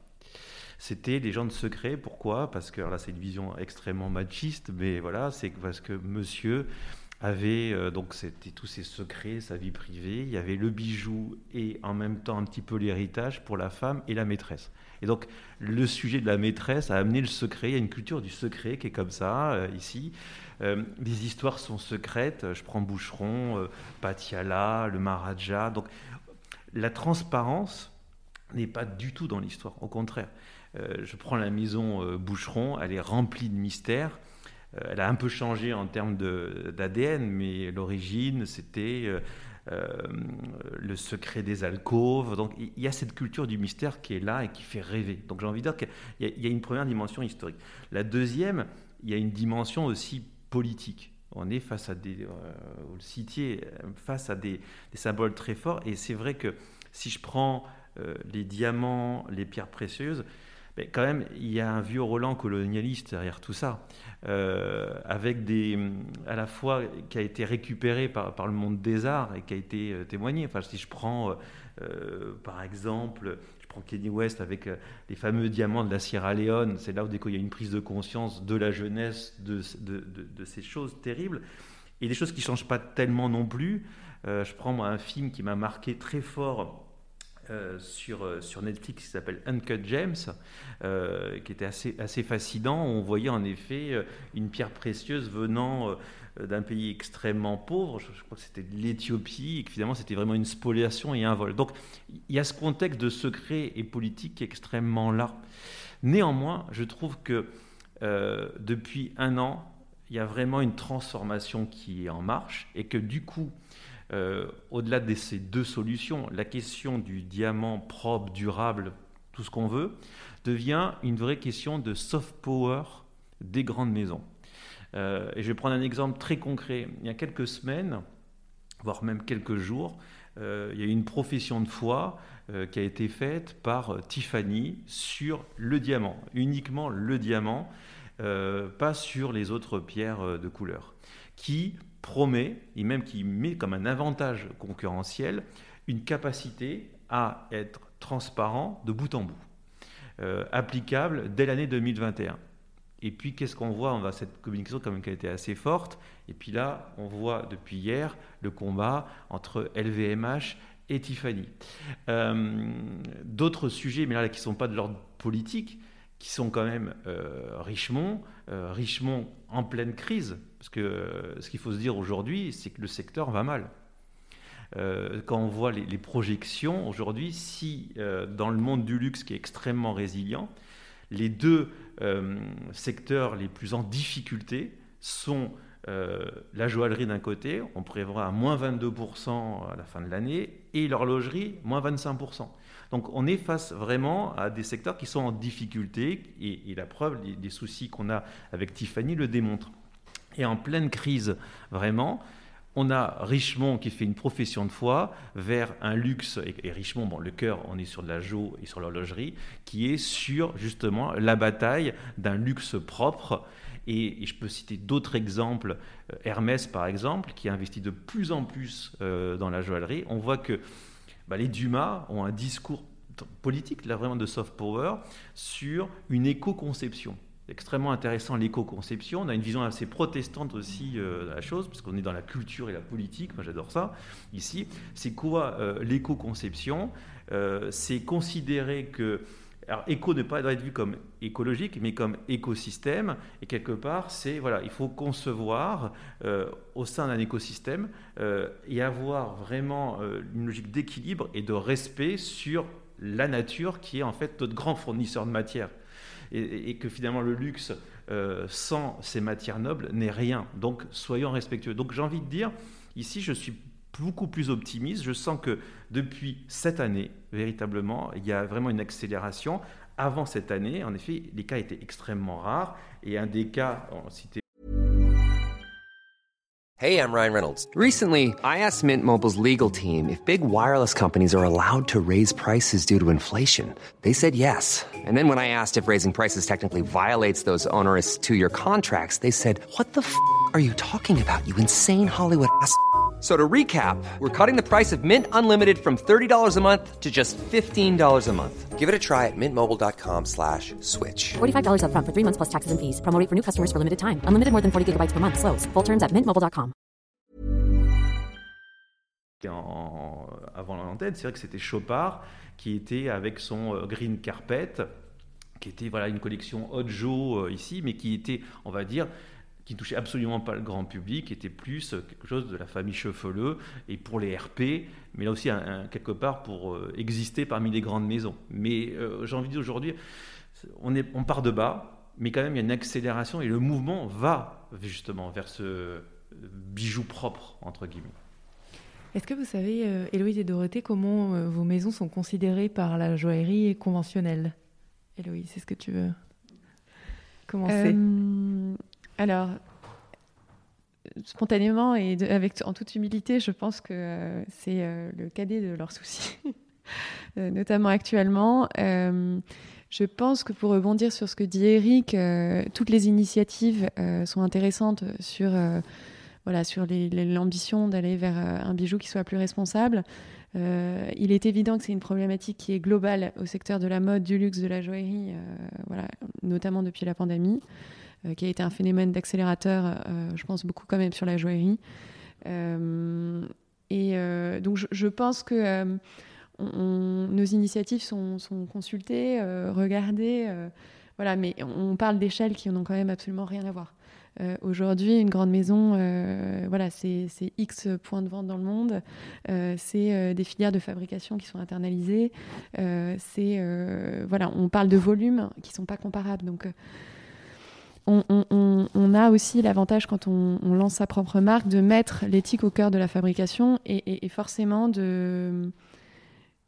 C'était les gens de secret. Pourquoi? Parce que là, c'est une vision extrêmement machiste, mais voilà, c'est parce que monsieur avait euh, donc c'était tous ses secrets, sa vie privée. Il y avait le bijou et en même temps un petit peu l'héritage pour la femme et la maîtresse. Et donc, le sujet de la maîtresse a amené le secret. Il y a une culture du secret qui est comme ça, euh, ici. Euh, les histoires sont secrètes. Je prends Boucheron, Patiala, le Maharaja. Donc, la transparence n'est pas du tout dans l'histoire. Au contraire, je prends la maison Boucheron, elle est remplie de mystères. Elle a un peu changé en termes d'ADN, mais l'origine, c'était euh, le secret des alcôves. Donc il y a cette culture du mystère qui est là et qui fait rêver. Donc j'ai envie de dire qu'il y, a une première dimension historique. La deuxième, il y a une dimension aussi politique. On est face à des, euh, face à des, symboles très forts. Et c'est vrai que si je prends euh, les diamants, les pierres précieuses, mais quand même, il y a un vieux Roland colonialiste derrière tout ça, euh, avec des, à la fois qui a été récupéré par, le monde des arts et qui a été euh, témoigné. Enfin, si je prends, euh, par exemple, je prends Kenny West avec les fameux diamants de la Sierra Leone, c'est là où il y a une prise de conscience de la jeunesse de, ces choses terribles, et des choses qui ne changent pas tellement non plus. je prends un film qui m'a marqué très fort euh, sur, euh, sur Netflix qui s'appelle Uncut Gems, euh, qui était assez, assez fascinant. On voyait en effet une pierre précieuse venant d'un pays extrêmement pauvre, je, crois que c'était l'Éthiopie, et que finalement c'était vraiment une spoliation et un vol. Donc il y a ce contexte de secret et politique qui est extrêmement là. Néanmoins, je trouve que depuis un an, il y a vraiment une transformation qui est en marche et que du coup, euh, au-delà de ces deux solutions, la question du diamant propre, durable, tout ce qu'on veut, devient une vraie question de soft power des grandes maisons. Euh, et je vais prendre un exemple très concret. Il y a quelques semaines, voire même quelques jours, euh, il y a eu une profession de foi qui a été faite par Tiffany sur le diamant, uniquement le diamant, pas sur les autres pierres de couleur, qui promet, et même qui met comme un avantage concurrentiel, une capacité à être transparent de bout en bout, euh, applicable dès l'année 2021. Et puis, qu'est-ce qu'on voit? On voit cette communication quand même qui a été assez forte. Et puis là, on voit depuis hier le combat entre LVMH et Tiffany. Euh, d'autres sujets, mais là, qui ne sont pas de l'ordre politique, qui sont quand même euh, Richemont, euh, Richemont en pleine crise, parce que ce qu'il faut se dire aujourd'hui, c'est que le secteur va mal. quand on voit les, les projections aujourd'hui, si dans le monde du luxe qui est extrêmement résilient, les deux secteurs les plus en difficulté sont euh, la joaillerie d'un côté, on prévoit à moins 22% à la fin de l'année, et l'horlogerie, moins 25%. Donc on est face vraiment à des secteurs qui sont en difficulté, et, la preuve des, soucis qu'on a avec Tiffany le démontre. Et en pleine crise, vraiment, on a Richemont qui fait une profession de foi vers un luxe, et, Richemont, bon, le cœur, on est sur de la jo et sur l'horlogerie, qui est sur justement la bataille d'un luxe propre et, je peux citer d'autres exemples. Euh, Hermès, par exemple, qui investit de plus en plus euh, dans la joaillerie. On voit que bah, les Dumas ont un discours politique, là vraiment de soft power, sur une éco-conception extrêmement intéressant l'éco-conception. On a une vision assez protestante aussi euh, de la chose, parce qu'on est dans la culture et la politique, moi j'adore ça, ici. C'est quoi l'éco-conception? C'est considérer que alors, éco ne pas être vu comme écologique, mais comme écosystème. Et quelque part, c'est voilà, il faut concevoir euh, au sein d'un écosystème euh, et avoir vraiment euh, une logique d'équilibre et de respect sur la nature, qui est en fait notre grand fournisseur de matière. Et, et que finalement, le luxe sans ces matières nobles n'est rien. Donc, soyons respectueux. Donc, j'ai envie de dire, ici, je suis beaucoup plus optimiste. Je sens que depuis cette année, véritablement, il y a vraiment une accélération. Avant cette année, en effet, les cas étaient extrêmement rares. Et un des cas, on citait Hey, I'm Ryan Reynolds. Recently, I asked Mint Mobile's legal team if big wireless companies are allowed to raise prices due to inflation. They said yes. And then when I asked if raising prices technically violates those onerous two-year contracts, they said, "What the f*** are you talking about? You insane Hollywood ass." So to recap, we're cutting the price of Mint Unlimited from $30 a month to just $15 a month. Give it a try at mintmobile.com slash switch. $45 up front for 3 months plus taxes and fees. Promo rate for new customers for limited time. Unlimited more than 40 gigabytes per month. Slows. Full terms at mintmobile.com. En, avant l'antenne, c'est vrai que c'était Chopard qui était avec son euh, green carpet, qui était voilà une collection Hot Joe euh, ici, mais qui était, on va dire, qui ne touchait absolument pas le grand public, était plus quelque chose de la famille Cheveleux et pour les RP, mais là aussi un, quelque part pour euh, exister parmi les grandes maisons. Mais euh, j'ai envie de dire aujourd'hui, on, est, on part de bas, mais quand même il y a une accélération et le mouvement va justement vers ce bijou propre, entre guillemets. Est-ce que vous savez, euh, Héloïse et Dorothée, comment vos maisons sont considérées par la joaillerie conventionnelle? Héloïse, est-ce que tu veux commencer? Alors, spontanément et avec, en toute humilité, je pense que euh, c'est euh, le cadet de leurs soucis, euh, notamment actuellement. je pense que pour rebondir sur ce que dit Eric, toutes les initiatives sont intéressantes sur, l'ambition d'aller vers un bijou qui soit plus responsable. il est évident que c'est une problématique qui est globale au secteur de la mode, du luxe, de la joaillerie, voilà, notamment depuis la pandémie. Euh, qui a été un phénomène d'accélérateur, euh, je pense beaucoup quand même sur la joaillerie. Euh, et donc je, pense que nos initiatives sont, consultées, regardées. voilà, mais on parle d'échelles qui n'ont quand même absolument rien à voir. Aujourd'hui, une grande maison, voilà, c'est X points de vente dans le monde, c'est des filières de fabrication qui sont internalisées, c'est voilà, on parle de volumes qui sont pas comparables. Donc on, a aussi l'avantage quand on, lance sa propre marque de mettre l'éthique au cœur de la fabrication et, forcément de...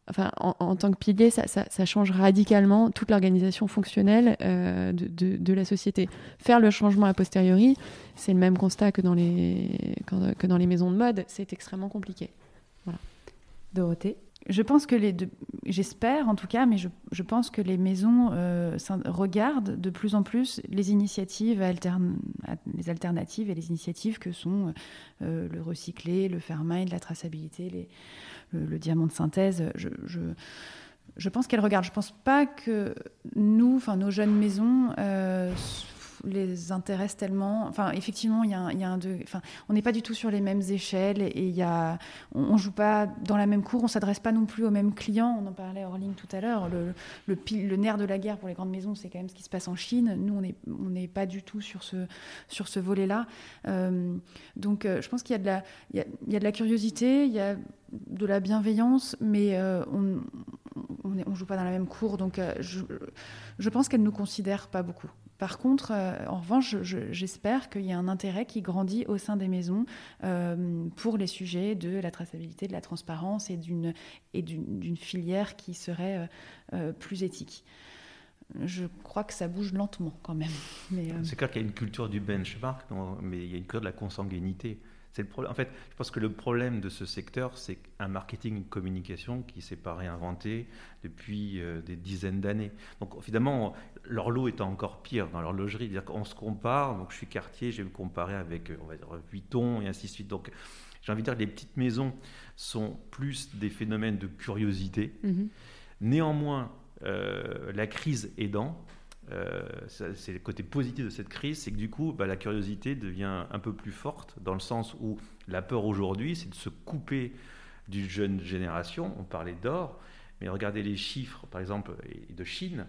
Enfin, en, tant que pilier, ça, change radicalement toute l'organisation fonctionnelle euh, de, la société. Faire le changement a posteriori, c'est le même constat que dans les, que dans les maisons de mode, c'est extrêmement compliqué. Voilà. Dorothée? Je pense que les deux, j'espère en tout cas, mais je, pense que les maisons euh, regardent de plus en plus les initiatives les alternatives et les initiatives que sont euh, le recyclé, le fairmind, la traçabilité, le, diamant de synthèse. Je, je, pense qu'elles regardent. Je pense pas que nous, enfin nos jeunes maisons, euh, les intéresse tellement. Enfin, effectivement, il y a y a un enfin, on n'est pas du tout sur les mêmes échelles et il y a, on, ne joue pas dans la même cour, on s'adresse pas non plus aux mêmes clients. On en parlait hors ligne tout à l'heure. Le, nerf de la guerre pour les grandes maisons, c'est quand même ce qui se passe en Chine. Nous, on n'est on pas du tout sur ce, sur ce volet-là. Euh, donc, euh, je pense qu'il y a de la, y a, y a de la curiosité, il y a de la bienveillance, mais euh, on on ne joue pas dans la même cour, donc je, je, pense qu'elle ne nous considère pas beaucoup. Par contre, euh, en revanche, j'espère qu'il y a un intérêt qui grandit au sein des maisons euh, pour les sujets de la traçabilité, de la transparence et d'une filière qui serait plus éthique je crois que ça bouge lentement quand même. C'est clair qu'il y a une culture du benchmark, mais il y a une culture de la consanguinité. C'est le problème. En fait, je pense que le problème de ce secteur, c'est un marketing, une communication qui s'est pas réinventé depuis euh, des dizaines d'années. Donc, leur lot est encore pire dans l'horlogerie. C'est-à-dire qu'on se compare. Donc, je suis quartier, je vais me comparer avec, on va dire, Vuitton et ainsi de suite. Donc, j'ai envie de dire que les petites maisons sont plus des phénomènes de curiosité. Mm-hmm. Néanmoins, euh, la crise aidant, euh, c'est le côté positif de cette crise, c'est que du coup, bah, la curiosité devient un peu plus forte, dans le sens où la peur aujourd'hui, c'est de se couper d'une jeune génération. On parlait d'or, mais regardez les chiffres, par exemple, de Chine.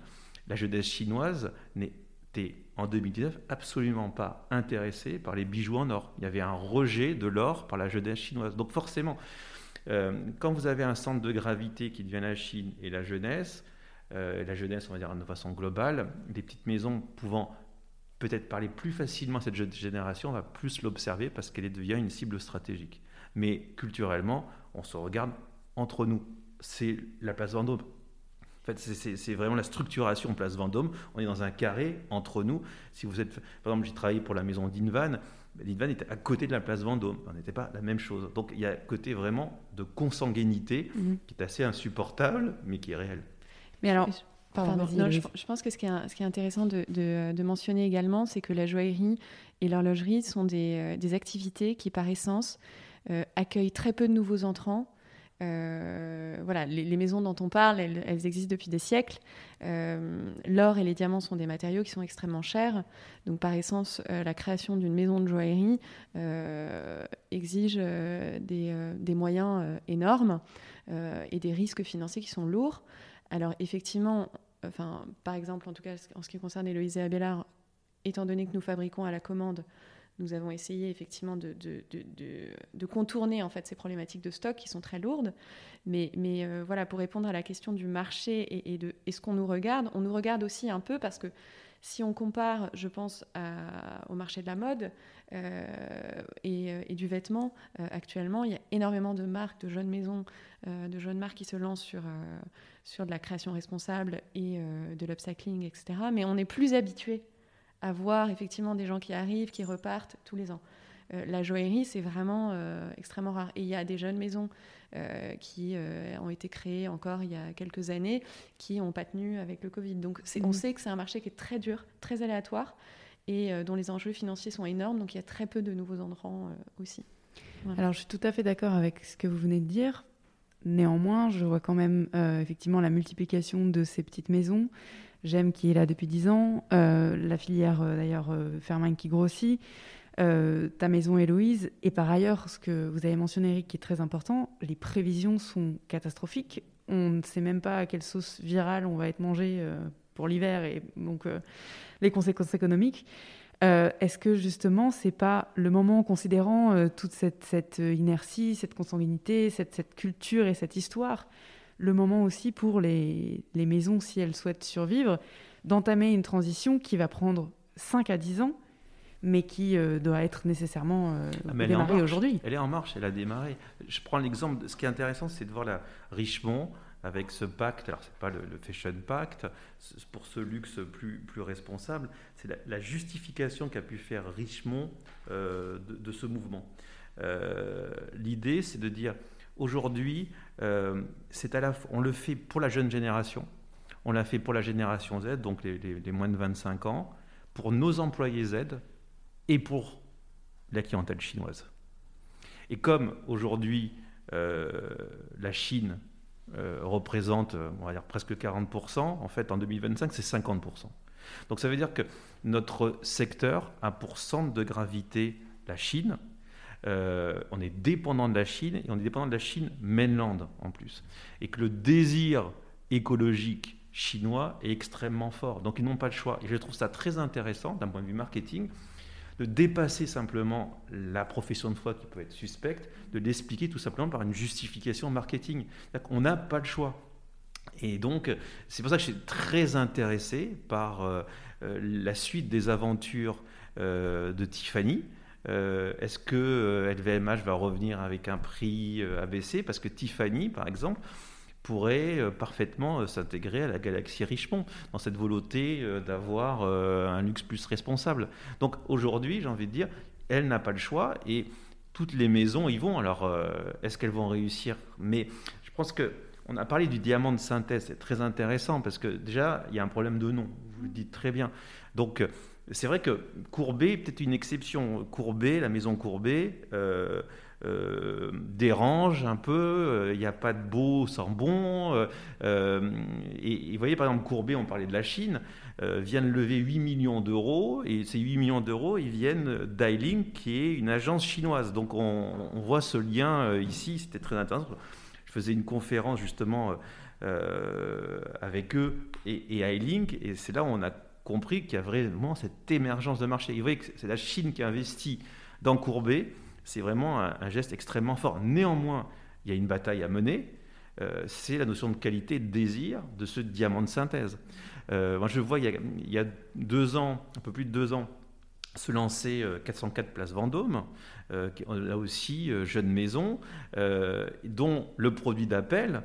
La jeunesse chinoise n'était en 2019 absolument pas intéressée par les bijoux en or. Il y avait un rejet de l'or par la jeunesse chinoise. Donc forcément, euh, quand vous avez un centre de gravité qui devient la Chine et la jeunesse, la jeunesse, on va dire de façon globale, des petites maisons pouvant peut-être parler plus facilement à cette jeune génération, on va plus l'observer parce qu'elle devient une cible stratégique. Mais culturellement, on se regarde entre nous. C'est la place Vendôme. En fait, c'est vraiment la structuration place Vendôme. On est dans un carré entre nous. Si vous êtes, par exemple, j'ai travaillé pour la maison d'Invan. L'Invan était à côté de la place Vendôme. On n'était pas la même chose. Donc il y a un côté vraiment de consanguinité mmh. qui est assez insupportable, mais qui est réel. Mais alors, je, pense que ce qui est, ce qui est intéressant de, de, mentionner également, c'est que la joaillerie et l'horlogerie sont des, euh, des, activités qui, par essence, euh, accueillent très peu de nouveaux entrants. Euh, voilà, les, maisons dont on parle, elles, existent depuis des siècles. L'or et les diamants sont des matériaux qui sont extrêmement chers. Donc, par essence, la création d'une maison de joaillerie exige des, des, moyens énormes et des risques financiers qui sont lourds. Alors effectivement, enfin, par exemple, en tout cas en ce qui concerne Héloïse et Abélard, étant donné que nous fabriquons à la commande, nous avons essayé effectivement de, contourner en fait ces problématiques de stock qui sont très lourdes. Mais, mais euh, voilà, pour répondre à la question du marché et, de est-ce qu'on nous regarde, on nous regarde aussi un peu parce que si on compare, je pense, au marché de la mode euh, et, du vêtement, euh, actuellement, il y a énormément de marques, de jeunes maisons, de jeunes marques qui se lancent sur, sur de la création responsable et euh, de l'upcycling, etc. Mais on est plus habitué à voir effectivement des gens qui arrivent, qui repartent tous les ans. Euh, la joaillerie, c'est vraiment euh, extrêmement rare. Et il y a des jeunes maisons qui ont été créées encore il y a quelques années, qui n'ont pas tenu avec le Covid. Donc on mmh. sait que c'est un marché qui est très dur, très aléatoire, et dont les enjeux financiers sont énormes. Donc il y a très peu de nouveaux entrants aussi. Alors je suis tout à fait d'accord avec ce que vous venez de dire. Néanmoins, je vois quand même euh, effectivement la multiplication de ces petites maisons. J'aime qui est là depuis 10 ans, euh, la filière euh, d'ailleurs Fermin qui grossit, ta maison Héloïse, et par ailleurs, ce que vous avez mentionné Eric qui est très important, les prévisions sont catastrophiques. On ne sait même pas à quelle sauce virale on va être mangé pour l'hiver et donc les conséquences économiques. Euh, est-ce que justement, c'est pas le moment, considérant euh, toute cette, inertie, cette consanguinité, cette, culture et cette histoire, le moment aussi pour les, maisons, si elles souhaitent survivre, d'entamer une transition qui va prendre 5 à 10 ans, mais qui euh, doit être nécessairement ah, démarrée aujourd'hui Elle est en marche, elle a démarré. Je prends l'exemple, ce qui est intéressant, c'est de voir la Richemont avec ce pacte, alors c'est pas le, Fashion Pact, pour ce luxe plus, plus responsable, c'est la, justification qu'a pu faire Richemont euh, de, ce mouvement. Euh, l'idée, c'est de dire, aujourd'hui, euh, c'est à la, on le fait pour la jeune génération, on l'a fait pour la génération Z, donc les, les moins de 25 ans, pour nos employés Z et pour la clientèle chinoise. Et comme aujourd'hui, la Chine euh, représente, euh, on va dire, presque 40%. En fait, en 2025, c'est 50%. Donc ça veut dire que notre secteur a pour centre de gravité la Chine. Euh, on est dépendant de la Chine et on est dépendant de la Chine mainland en plus. Et que le désir écologique chinois est extrêmement fort. Donc ils n'ont pas le choix. Et je trouve ça très intéressant d'un point de vue marketing de dépasser simplement la profession de foi qui peut être suspecte, de l'expliquer tout simplement par une justification marketing. On n'a pas le choix. Et donc, c'est pour ça que je suis très intéressé par euh, euh, la suite des aventures euh, de Tiffany. Est-ce que LVMH va revenir avec un prix ABC Parce que Tiffany, par exemple, pourrait euh, parfaitement euh, s'intégrer à la galaxie Richemont dans cette volonté euh, d'avoir un luxe plus responsable. Donc aujourd'hui, j'ai envie de dire, elle n'a pas le choix et toutes les maisons y vont. Alors, est-ce qu'elles vont réussir? Mais je pense que on a parlé du diamant de synthèse, c'est très intéressant parce que déjà, il y a un problème de nom, vous le dites très bien. Donc, c'est vrai que Courbet est peut-être une exception. Courbet, la maison Courbet, dérange un peu, euh, il n'y a pas de beau sans bon. Euh, et, vous voyez, par exemple, Courbet, on parlait de la Chine, vient de lever 8 millions d'euros, et ces 8 millions d'euros, ils viennent d'Ailing, qui est une agence chinoise. Donc on, voit ce lien ici, c'était très intéressant. Je faisais une conférence justement avec eux et, et et c'est là où on a compris qu'il y a vraiment cette émergence de marché. Vous voyez que c'est la Chine qui investit dans Courbet, c'est vraiment un, geste extrêmement fort. Néanmoins, il y a une bataille à mener. Euh, c'est la notion de qualité de désir de ce diamant de synthèse. Euh, moi, je vois, il y, a, deux ans, un peu plus de deux ans, se lancer 404 euh, Place Vendôme, là aussi, jeune maison, dont le produit d'appel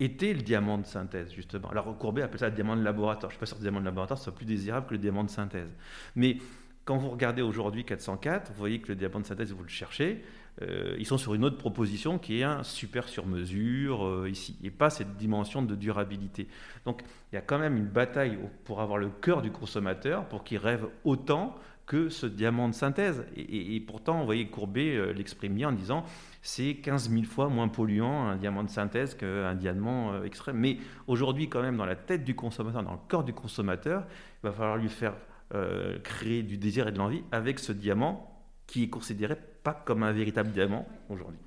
était le diamant de synthèse, justement. Alors, Courbet appelle ça le diamant de laboratoire. Je ne suis pas sûr que le diamant de laboratoire soit plus désirable que le diamant de synthèse. Mais quand vous regardez aujourd'hui 404, vous voyez que le diamant de synthèse, vous le cherchez, euh, ils sont sur une autre proposition qui est un super sur mesure euh, ici, et pas cette dimension de durabilité. Donc il y a quand même une bataille pour avoir le cœur du consommateur, pour qu'il rêve autant que ce diamant de synthèse. Et, pourtant, vous voyez, Courbet euh, l'exprime bien en disant c'est 15 000 fois moins polluant un diamant de synthèse qu'un diamant extrême. Mais aujourd'hui, quand même, dans la tête du consommateur, dans le corps du consommateur, il va falloir lui faire euh, créer du désir et de l'envie avec ce diamant qui est considéré pas comme un véritable diamant aujourd'hui.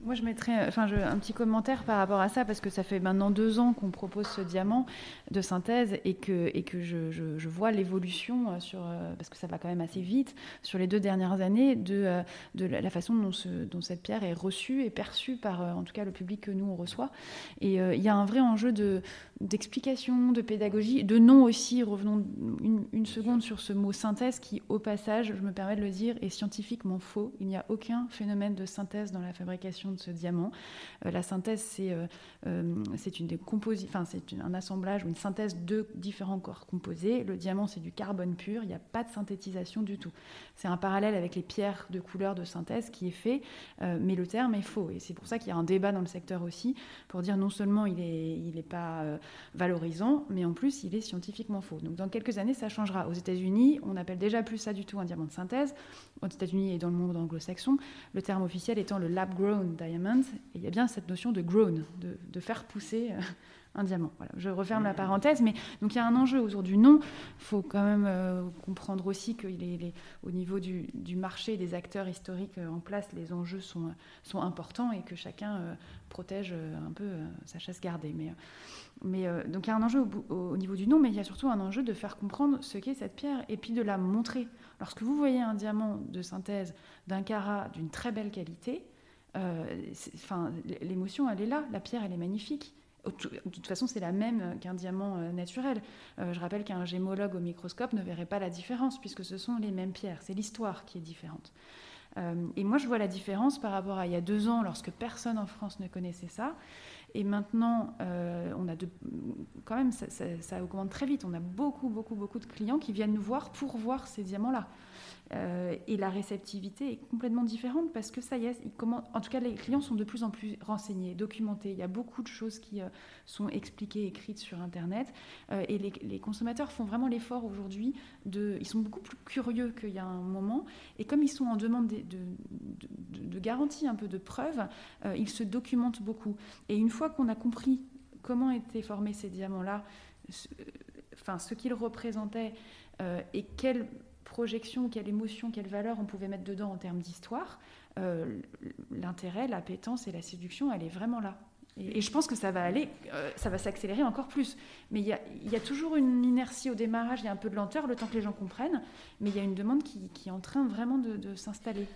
Moi, je mettrais enfin, un petit commentaire par rapport à ça, parce que ça fait maintenant deux ans qu'on propose ce diamant de synthèse et que, et que je, je, vois l'évolution, euh, sur, euh, parce que ça va quand même assez vite, sur les deux dernières années, de, de la façon dont, ce, dont, cette pierre est reçue et perçue par, en tout cas, le public que nous, on reçoit. Et il y a un vrai enjeu de, d'explication, de pédagogie, de nom aussi. Revenons une, une, seconde sur ce mot synthèse qui, au passage, je me permets de le dire, est scientifiquement faux. Il n'y a aucun phénomène de synthèse dans la fabrication de ce diamant. Euh, la synthèse, c'est euh, euh, c'est une enfin c'est un assemblage ou une synthèse de différents corps composés. Le diamant, c'est du carbone pur. Il n'y a pas de synthétisation du tout. C'est un parallèle avec les pierres de couleur de synthèse qui est fait, mais le terme est faux. Et c'est pour ça qu'il y a un débat dans le secteur aussi pour dire non seulement il n'est il est pas valorisant, mais en plus il est scientifiquement faux. Donc dans quelques années, ça changera. Aux États-Unis, on n'appelle déjà plus ça du tout un diamant de synthèse. Aux États-Unis et dans le monde anglo-saxon, le terme officiel étant le lab-grown diamond. Et il y a bien cette notion de grown, de, faire pousser euh, un diamant. Voilà, je referme la parenthèse, mais donc il y a un enjeu autour du nom. Il faut quand même euh, comprendre aussi qu'il est, au niveau du, marché des acteurs historiques euh, en place, les enjeux sont, sont importants et que chacun protège un peu sa chasse gardée. Mais, mais donc il y a un enjeu au, au, niveau du nom, mais il y a surtout un enjeu de faire comprendre ce qu'est cette pierre et puis de la montrer. Lorsque vous voyez un diamant de synthèse d'un carat d'une très belle qualité, euh, l'émotion, elle est là. La pierre, elle est magnifique. De toute façon, c'est la même qu'un diamant euh, naturel. Euh, je rappelle qu'un gémologue au microscope ne verrait pas la différence, puisque ce sont les mêmes pierres. C'est l'histoire qui est différente. et moi, je vois la différence par rapport à il y a deux ans, lorsque personne en France ne connaissait ça. Et maintenant, on a quand même, ça, ça, augmente très vite. On a beaucoup, beaucoup, beaucoup de clients qui viennent nous voir pour voir ces diamants-là. Euh, et la réceptivité est complètement différente parce que ça y est, en tout cas les clients sont de plus en plus renseignés, documentés. Il y a beaucoup de choses qui euh, sont expliquées, écrites sur Internet. Euh, et les, consommateurs font vraiment l'effort aujourd'hui. Ils sont beaucoup plus curieux qu'il y a un moment. Et comme ils sont en demande de, de, un peu de preuves, ils se documentent beaucoup. Et une fois qu'on a compris comment étaient formés ces diamants-là, enfin, ce qu'il représentait euh, et quelle projection, quelle émotion, quelle valeur on pouvait mettre dedans en termes d'histoire, euh, l'intérêt, l'appétence et la séduction, elle est vraiment là. Et, je pense que ça va aller, euh, ça va s'accélérer encore plus. Mais il y, a, toujours une inertie au démarrage, il y a un peu de lenteur, le temps que les gens comprennent, mais il y a une demande qui, est en train vraiment de, s'installer.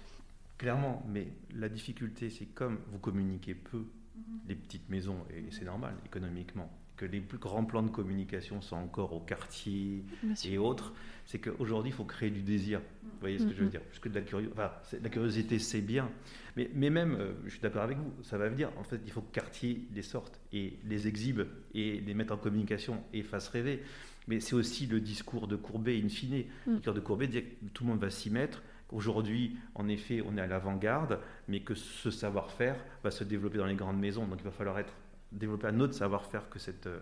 Clairement, mais la difficulté, c'est comme vous communiquez peu, mhm. les petites maisons, et c'est normal économiquement, que les plus grands plans de communication sont encore au quartier et autres, c'est qu'aujourd'hui, il faut créer du désir. Vous voyez ce que je veux dire? Puisque de la, curiosité, enfin, la curiosité, c'est bien. Mais, mais même, euh, je suis d'accord avec vous, ça va venir. En fait, il faut que le quartier les sorte et les exhibe et les mette en communication et fasse rêver. Mais c'est aussi le discours de Courbet, in fine. Mm. Le discours de Courbet dit que tout le monde va s'y mettre. Aujourd'hui, en effet, on est à l'avant-garde, mais que ce savoir-faire va se développer dans les grandes maisons. Donc il va falloir être développer un autre savoir-faire que cette, euh,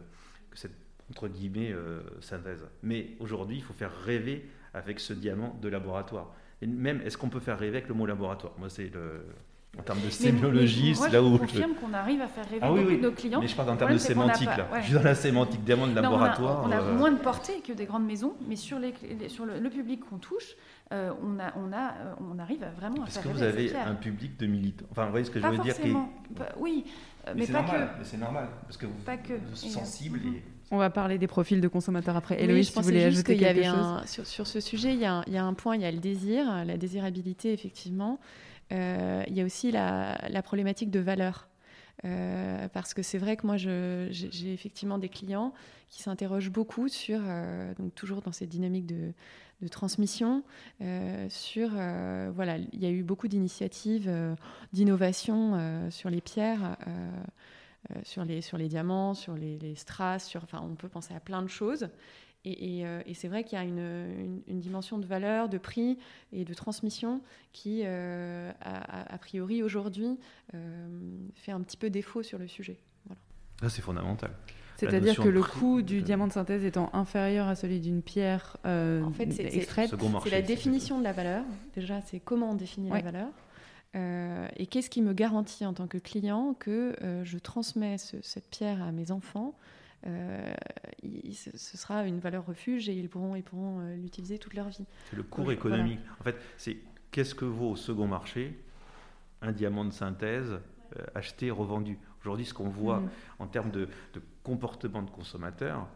que cette entre guillemets euh, synthèse. Mais aujourd'hui, il faut faire rêver avec ce diamant de laboratoire. Et même, est-ce qu'on peut faire rêver avec le mot laboratoire? Moi, c'est le, en termes de sémiologie, c'est là où. Je confirme qu'on arrive à faire rêver ah, oui, nos clients. Mais je parle en termes de sémantique, là. Je suis dans la sémantique diamant de laboratoire. on, a, euh, moins de portée que des grandes maisons, mais sur, les, sur le, public qu'on touche, on, a, on, a, on arrive vraiment à faire que vous avez un public de militants? Enfin, vous voyez ce que je veux dire qui Oui, euh, mais, pas que. Mais c'est normal, parce que vous, êtes sensible. Mhm. Et... On va parler des profils de consommateurs après. Héloïse, oui, si vous voulez ajouter quelque y avait chose. sur, sur, ce sujet, il y, a, il y, a un point, il y a le désir, la désirabilité, effectivement. Euh, il y a aussi la, la problématique de valeur. Euh, parce que c'est vrai que moi, j'ai effectivement des clients qui s'interrogent beaucoup sur, euh, donc toujours dans cette dynamique de, de transmission, euh, sur, voilà, il y a eu beaucoup d'initiatives d'innovation sur les pierres. sur, les, sur les diamants, sur les, les strass, sur, enfin, on peut penser à plein de choses. Et, euh, et, c'est vrai qu'il y a une, une, dimension de valeur, de prix et de transmission qui, euh, a, priori, aujourd'hui, euh, fait un petit peu défaut sur le sujet. Voilà. c'est fondamental. C'est-à-dire que le coût du diamant de synthèse étant inférieur à celui d'une pierre en fait, extraite, c'est la définition de la valeur. Déjà, c'est comment on définit la valeur. et qu'est-ce qui me garantit en tant que client que je transmets cette pierre à mes enfants euh, ce sera une valeur refuge et ils pourront, ils pourront euh, l'utiliser toute leur vie. C'est le cours économique. En fait, c'est qu'est-ce que vaut au second marché un diamant de synthèse euh, acheté, revendu? Aujourd'hui, ce qu'on voit mm. en termes de, comportement de consommateur,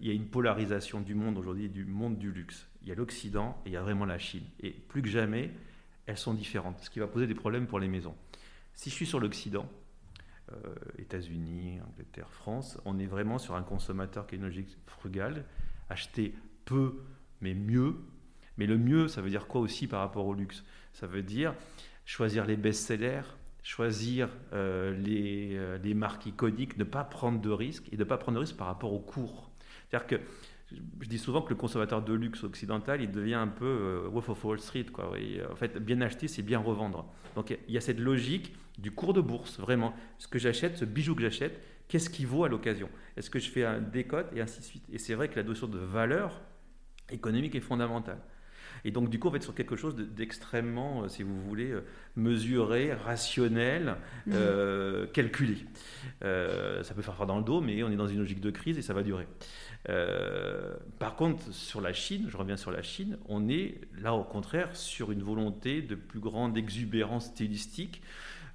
il y a une polarisation du monde aujourd'hui, du monde du luxe. Il y a l'Occident et il y a vraiment la Chine. Et plus que jamais, elles sont différentes, ce qui va poser des problèmes pour les maisons. Si je suis sur l'Occident, euh, États-Unis, Angleterre, France, on est vraiment sur un consommateur qui a une logique frugale, acheter peu mais mieux. Mais le mieux, ça veut dire quoi aussi par rapport au luxe? Ça veut dire choisir les best-sellers, choisir euh, les, euh, les, marques iconiques, ne pas prendre de risques et ne pas prendre de risques par rapport au cours. C'est-à-dire que je dis souvent que le consommateur de luxe occidental, il devient un peu Wolf of Wall Street. En fait, bien acheter, c'est bien revendre. Donc il y a cette logique du cours de bourse, vraiment. Ce que j'achète, ce bijou que j'achète, qu'est-ce qui vaut à l'occasion? Est-ce que je fais un décote et ainsi de suite? Et c'est vrai que la notion de valeur économique est fondamentale. Et donc, du coup, on va être sur quelque chose d'extrêmement, euh, si vous voulez, euh, mesuré, rationnel, mmh. euh, calculé. ça peut faire froid dans le dos, mais on est dans une logique de crise et ça va durer. par contre, sur la Chine, je reviens sur la Chine, on est là au contraire sur une volonté de plus grande exubérance stylistique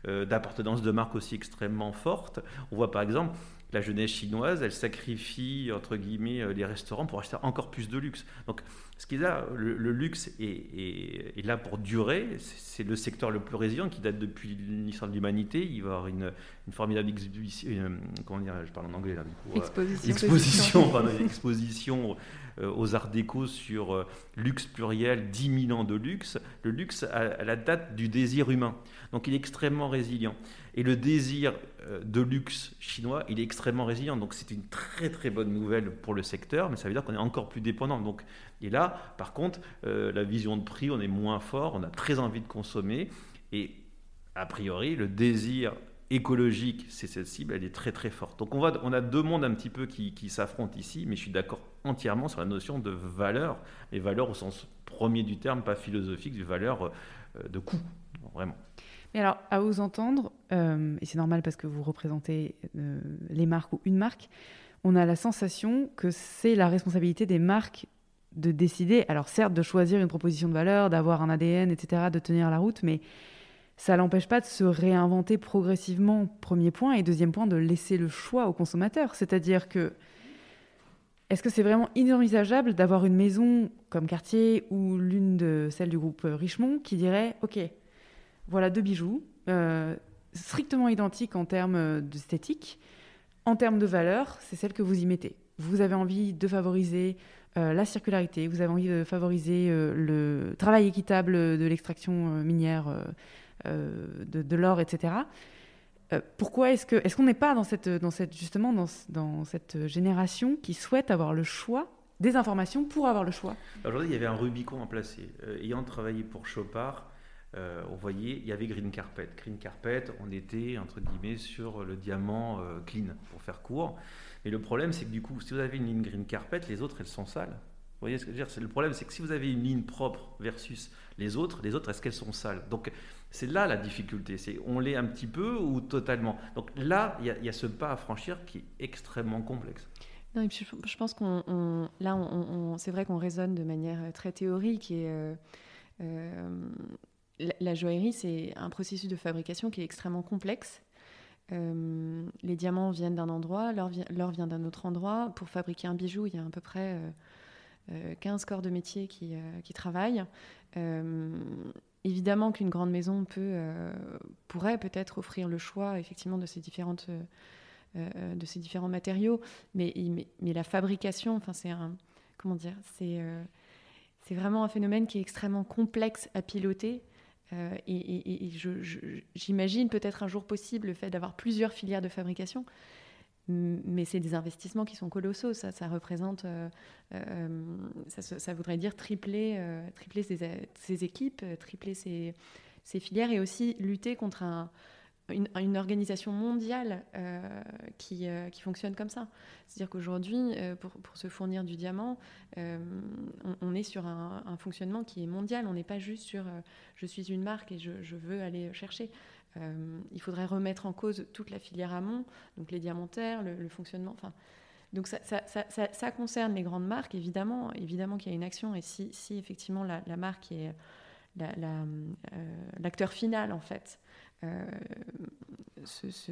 d'appartenance de marque aussi extrêmement forte. On voit par exemple la jeunesse chinoise, elle sacrifie entre guillemets euh, les restaurants pour acheter encore plus de luxe. Donc, ce qui est là, le, luxe est, là pour durer. C'est le secteur le plus résilient qui date depuis l'histoire de l'humanité. Il va y avoir une, formidable exposition, euh, comment dire, je parle en anglais là, du coup, exposition, exposition, pardon, exposition euh, aux arts déco sur euh, luxe pluriel, 10 000 ans de luxe, le luxe a, la date du désir humain. Donc il est extrêmement résilient. Et le désir euh, de luxe chinois, il est extrêmement résilient. Donc c'est une très très bonne nouvelle pour le secteur, mais ça veut dire qu'on est encore plus dépendant. Donc, et là, par contre, la vision de prix, on est moins fort, on a très envie de consommer. Et a priori, le désir écologique, c'est cette cible, elle est très très forte. Donc on, a deux mondes un petit peu qui, s'affrontent ici, mais je suis d'accord entièrement sur la notion de valeur, et valeur au sens premier du terme, pas philosophique, du valeur euh, de coût, vraiment. Alors, à vous entendre, euh, et c'est normal parce que vous représentez euh, les marques ou une marque, on a la sensation que c'est la responsabilité des marques de décider, alors certes de choisir une proposition de valeur, d'avoir un ADN, etc., de tenir la route, mais ça l'empêche pas de se réinventer progressivement, premier point, et deuxième point, de laisser le choix au consommateur. C'est-à-dire que est-ce que c'est vraiment inenvisageable d'avoir une maison comme Cartier ou l'une de celles du groupe Richemont qui dirait Ok, voilà deux bijoux, euh, strictement identiques en termes d'esthétique, en termes de valeur, c'est celle que vous y mettez. Vous avez envie de favoriser euh, la circularité, vous avez envie de favoriser euh, le travail équitable de l'extraction minière de, l'or, etc. Euh, pourquoi est-ce que est-ce qu'on n'est pas dans cette dans cette justement dans, dans, cette génération qui souhaite avoir le choix des informations pour avoir le choix? Aujourd'hui, il y avait un Rubicon à placer. Euh, ayant travaillé pour Chopard, euh, on voyait, il y avait Green Carpet. Green Carpet, on était entre guillemets sur le diamant clean, pour faire court. Mais le problème, c'est que du coup, si vous avez une ligne Green Carpet, les autres, elles sont sales. Vous voyez ce que je veux dire? Le problème, c'est que si vous avez une ligne propre versus les autres, les autres, est-ce qu'elles sont sales? Donc, c'est là la difficulté. C'est on l'est un petit peu ou totalement? Donc là, il y, a ce pas à franchir qui est extrêmement complexe. Non, je, pense qu'on là, c'est vrai qu'on raisonne de manière euh, très théorique et euh, euh, la, joaillerie, c'est un processus de fabrication qui est extrêmement complexe. les diamants viennent d'un endroit, l'or vient, d'un autre endroit. Pour fabriquer un bijou, il y a à peu près 15 corps de métier qui, travaillent. Évidemment qu'une grande maison peut, euh, pourrait peut-être offrir le choix effectivement de ces euh, euh, différents matériaux, mais, la fabrication, c'est comment dire, c'est vraiment un phénomène qui est extrêmement complexe à piloter. Et, j'imagine peut-être un jour possible le fait d'avoir plusieurs filières de fabrication, mais c'est des investissements qui sont colossaux. Ça, représente, euh, euh, ça, voudrait dire tripler, euh, tripler ces, équipes, tripler ces, filières et aussi lutter contre une, organisation mondiale qui, qui, fonctionne comme ça. C'est-à-dire qu'aujourd'hui, pour, pour, se fournir du diamant, on, est sur un, fonctionnement qui est mondial. On n'est pas juste sur je suis une marque et je, je veux aller chercher. Euh, il faudrait remettre en cause toute la filière amont, donc les diamantaires, le, fonctionnement. Enfin, donc ça, concerne les grandes marques, évidemment, évidemment qu'il y a une action. Et si, effectivement la, marque est euh, l'acteur final, en fait, euh, se,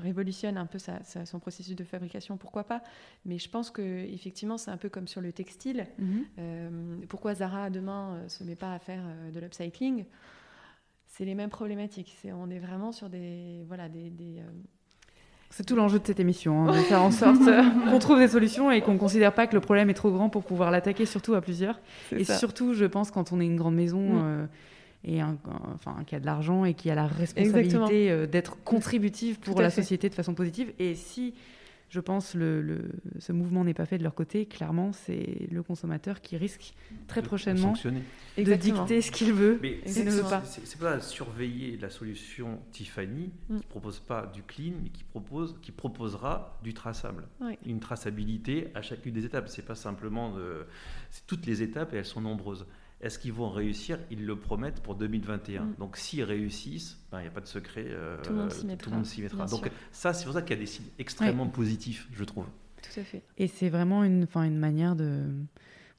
révolutionne un peu son processus de fabrication, pourquoi pas Mais je pense que effectivement, c'est un peu comme sur le textile. Mm-hmm. pourquoi Zara demain se met pas à faire de l'upcycling? C'est les mêmes problématiques. on est vraiment sur des. Voilà, des, euh, C'est tout l'enjeu de cette émission, hein, de faire en sorte qu'on trouve des solutions et qu'on ne considère pas que le problème est trop grand pour pouvoir l'attaquer, surtout à plusieurs. Et surtout, je pense, quand on est une grande maison mm. euh, et un, enfin, qui a de l'argent et qui a la responsabilité euh, d'être contributive pour la société de façon positive. Et si je pense, le, le, ce mouvement n'est pas fait de leur côté. Clairement, c'est le consommateur qui risque très prochainement de, dicter ce qu'il veut mais et ne veut pas. C'est pas surveiller la solution Tiffany qui ne mm. propose pas du clean, mais qui, propose, qui proposera du traçable. Une traçabilité à chacune des étapes. C'est pas simplement de... toutes les étapes et elles sont nombreuses. Est-ce qu'ils vont réussir? Ils le promettent pour 2021. Mm. Donc s'ils réussissent, ben, il n'y a pas de secret. Euh, tout le monde s'y mettra. Donc ça, c'est pour ça qu'il y a des signes extrêmement positifs, je trouve. Tout à fait. Et c'est vraiment une, une manière de...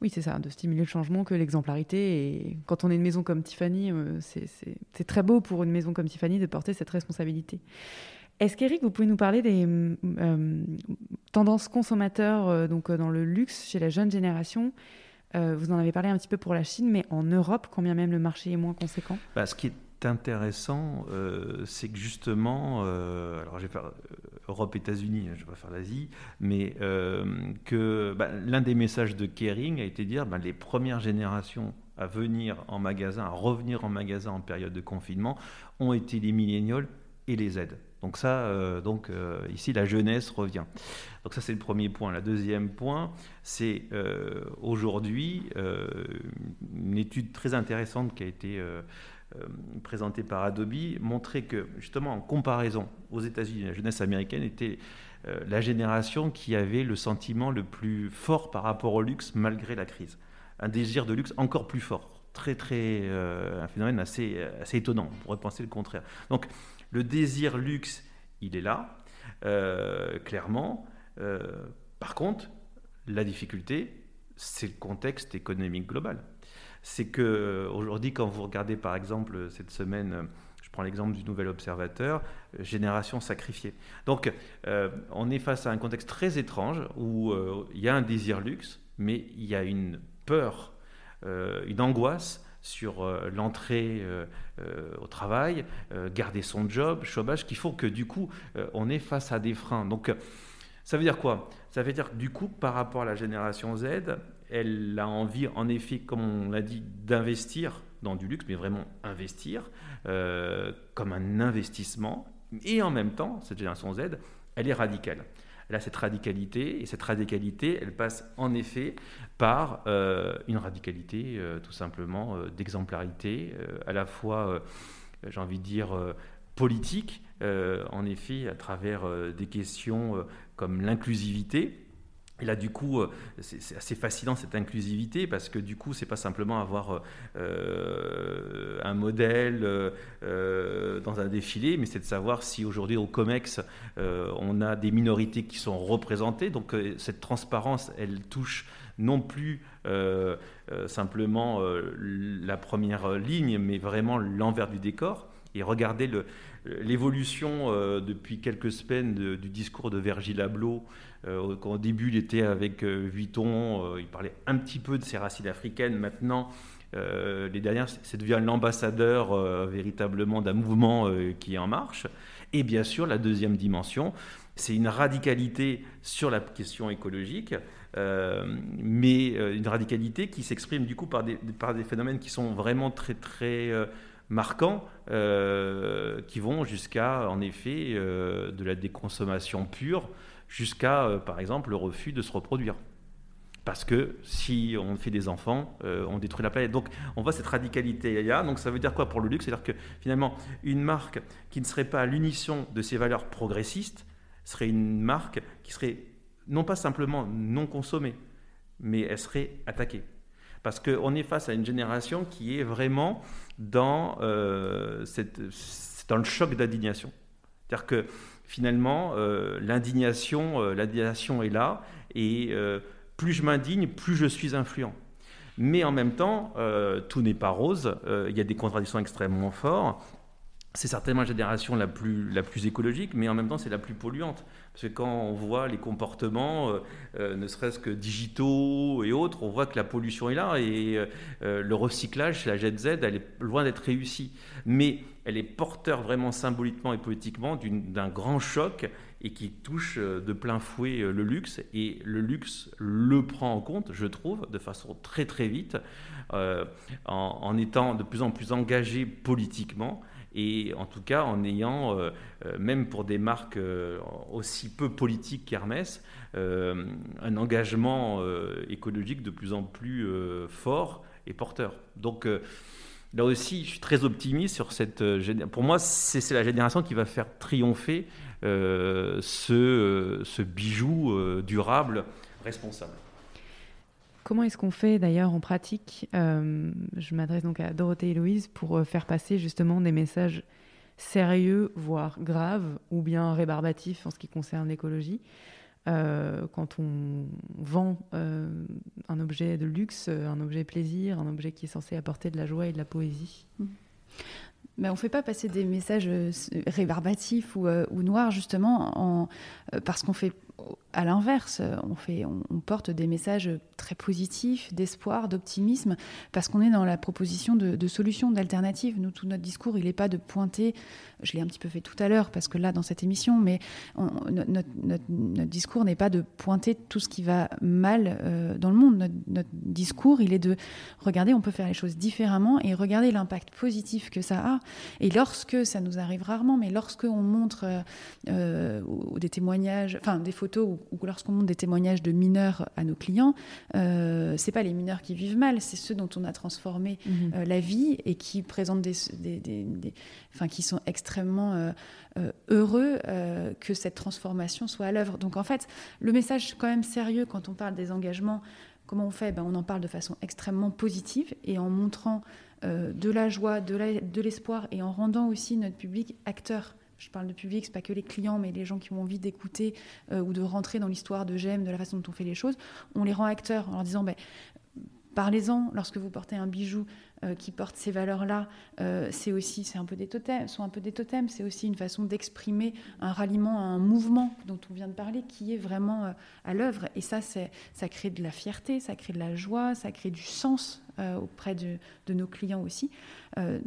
Oui, c'est ça, de stimuler le changement que l'exemplarité. Et quand on est une maison comme Tiffany, euh, c'est très beau pour une maison comme Tiffany de porter cette responsabilité. Est-ce qu'Éric, vous pouvez nous parler des euh, tendances consommateurs donc, dans le luxe chez la jeune génération euh, vous en avez parlé un petit peu pour la Chine, mais en Europe, combien même le marché est moins conséquent? Bah, Ce qui est intéressant, euh, c'est que justement, euh, alors je vais faire Europe, États-Unis, je ne vais pas faire l'Asie, mais que bah, l'un des messages de Kering a été de dire bah, les premières générations à venir en magasin, à revenir en magasin en période de confinement, ont été les millénials et les aides. Donc ça, euh, donc euh, ici la jeunesse revient. Donc ça c'est le premier point. Le deuxième point, c'est euh, aujourd'hui une étude très intéressante qui a été présentée par Adobe montrait que justement en comparaison aux États-Unis, la jeunesse américaine était la génération qui avait le sentiment le plus fort par rapport au luxe malgré la crise. Un désir de luxe encore plus fort. Très très un phénomène assez, assez étonnant. On pourrait penser le contraire. Donc le désir luxe, il est là. clairement. par contre, la difficulté, c'est le contexte économique global. C'est que aujourd'hui, quand vous regardez par exemple cette semaine, je prends l'exemple du Nouvel Observateur, euh, génération sacrifiée. Donc, euh, on est face à un contexte très étrange où euh, il y a un désir luxe, mais il y a une peur, une angoisse sur l'entrée au travail, garder son job, chômage, qu'il faut que du coup, on est face à des freins. Donc, ça veut dire quoi? Ça veut dire que du coup, par rapport à la génération Z, elle a envie, en effet, comme on l'a dit, d'investir dans du luxe, mais vraiment investir euh, comme un investissement. Et en même temps, cette génération Z, elle est radicale. Elle a cette radicalité, et cette radicalité, elle passe en effet par euh, une radicalité euh, tout simplement d'exemplarité, à la fois, j'ai envie de dire, politique, en effet, à travers des questions comme l'inclusivité. Et là, du coup, euh, c'est assez fascinant cette inclusivité parce que du coup, c'est pas simplement avoir euh, un modèle euh, dans un défilé, mais c'est de savoir si aujourd'hui au COMEX, on a des minorités qui sont représentées. Donc, cette transparence, elle touche non plus simplement la première ligne, mais vraiment l'envers du décor. Et regardez l'évolution depuis quelques semaines du discours de Virgil Abloh euh, au début, il était avec euh, Vuitton, euh, il parlait un petit peu de ses racines africaines. Maintenant, les dernières, c'est devient l'ambassadeur véritablement d'un mouvement qui est en marche. Et bien sûr, la deuxième dimension, c'est une radicalité sur la question écologique, mais une radicalité qui s'exprime du coup par des, par des phénomènes qui sont vraiment très très marquants, qui vont jusqu'à en effet de la déconsommation pure jusqu'à, euh, par exemple, le refus de se reproduire. Parce que si on fait des enfants, euh, on détruit la planète. Donc on voit cette radicalité-là. Donc ça veut dire quoi pour le luxe? C'est-à-dire que finalement, une marque qui ne serait pas à l'unisson de ses valeurs progressistes serait une marque qui serait non pas simplement non consommée, mais elle serait attaquée. Parce qu'on est face à une génération qui est vraiment dans, euh, dans le choc d'indignation. C'est-à-dire que finalement, euh, l'indignation, euh, est là, et euh, plus je m'indigne, plus je suis influent. Mais en même temps, tout n'est pas rose, il y a des contradictions extrêmement fortes. C'est certainement la génération la plus, la plus écologique, mais en même temps, c'est la plus polluante. Parce que quand on voit les comportements, ne serait-ce que digitaux et autres, on voit que la pollution est là et le recyclage la Z, elle est loin d'être réussie. Mais elle est porteur vraiment symboliquement et politiquement d'un grand choc et qui touche euh, de plein fouet euh, le luxe. Et le luxe le prend en compte, je trouve, de façon très très vite, euh, en, étant de plus en plus engagé politiquement et en tout cas en ayant, même pour des marques aussi peu politiques qu'Hermès, un engagement écologique de plus en plus fort et porteur. Donc là aussi, je suis très optimiste sur cette. Euh, pour moi, c'est la génération qui va faire triompher euh, ce, euh, ce, bijou durable, responsable. Comment est-ce qu'on fait d'ailleurs en pratique? Je m'adresse donc à Dorothée et Louise pour faire passer justement des messages sérieux, voire graves, ou bien rébarbatifs en ce qui concerne l'écologie, euh, quand on vend euh, un objet de luxe, un objet plaisir, un objet qui est censé apporter de la joie et de la poésie. Mmh. Mais on ne fait pas passer des messages euh, rébarbatifs ou, noirs justement en, parce qu'on fait à l'inverse, on, fait, on, porte des messages très positifs, d'espoir, d'optimisme, parce qu'on est dans la proposition de, solutions, d'alternatives. Nous, tout notre discours, il n'est pas de pointer, je l'ai un petit peu fait tout à l'heure, parce que là, dans cette émission, mais notre, discours n'est pas de pointer tout ce qui va mal euh, dans le monde. Notre, discours, il est de regarder, on peut faire les choses différemment et regarder l'impact positif que ça a. Et lorsque, ça nous arrive rarement, mais lorsque on montre euh, euh, des témoignages, enfin des photos ou, lorsqu'on montre des témoignages de mineurs à nos clients, euh, c'est pas les mineurs qui vivent mal, c'est ceux dont on a transformé mhm. euh, la vie et qui présentent des, des, enfin, qui sont extrêmement euh, euh, heureux que cette transformation soit à l'œuvre. Donc en fait, le message quand même sérieux quand on parle des engagements. Comment on fait? Ben, On en parle de façon extrêmement positive et en montrant de la joie, de l'espoir et en rendant aussi notre public acteur je parle de public, c'est pas que les clients, mais les gens qui ont envie d'écouter ou de rentrer dans l'histoire de GEM, de la façon dont on fait les choses, on les rend acteurs en leur disant ben, Parlez-en lorsque vous portez un bijou euh, qui porte ces valeurs-là. Euh, c'est aussi, c'est un peu des totems, sont un peu des totems. C'est aussi une façon d'exprimer un ralliement à un mouvement dont on vient de parler, qui est vraiment euh, à l'œuvre. Et ça, ça crée de la fierté, ça crée de la joie, ça crée du sens auprès de, nos clients aussi,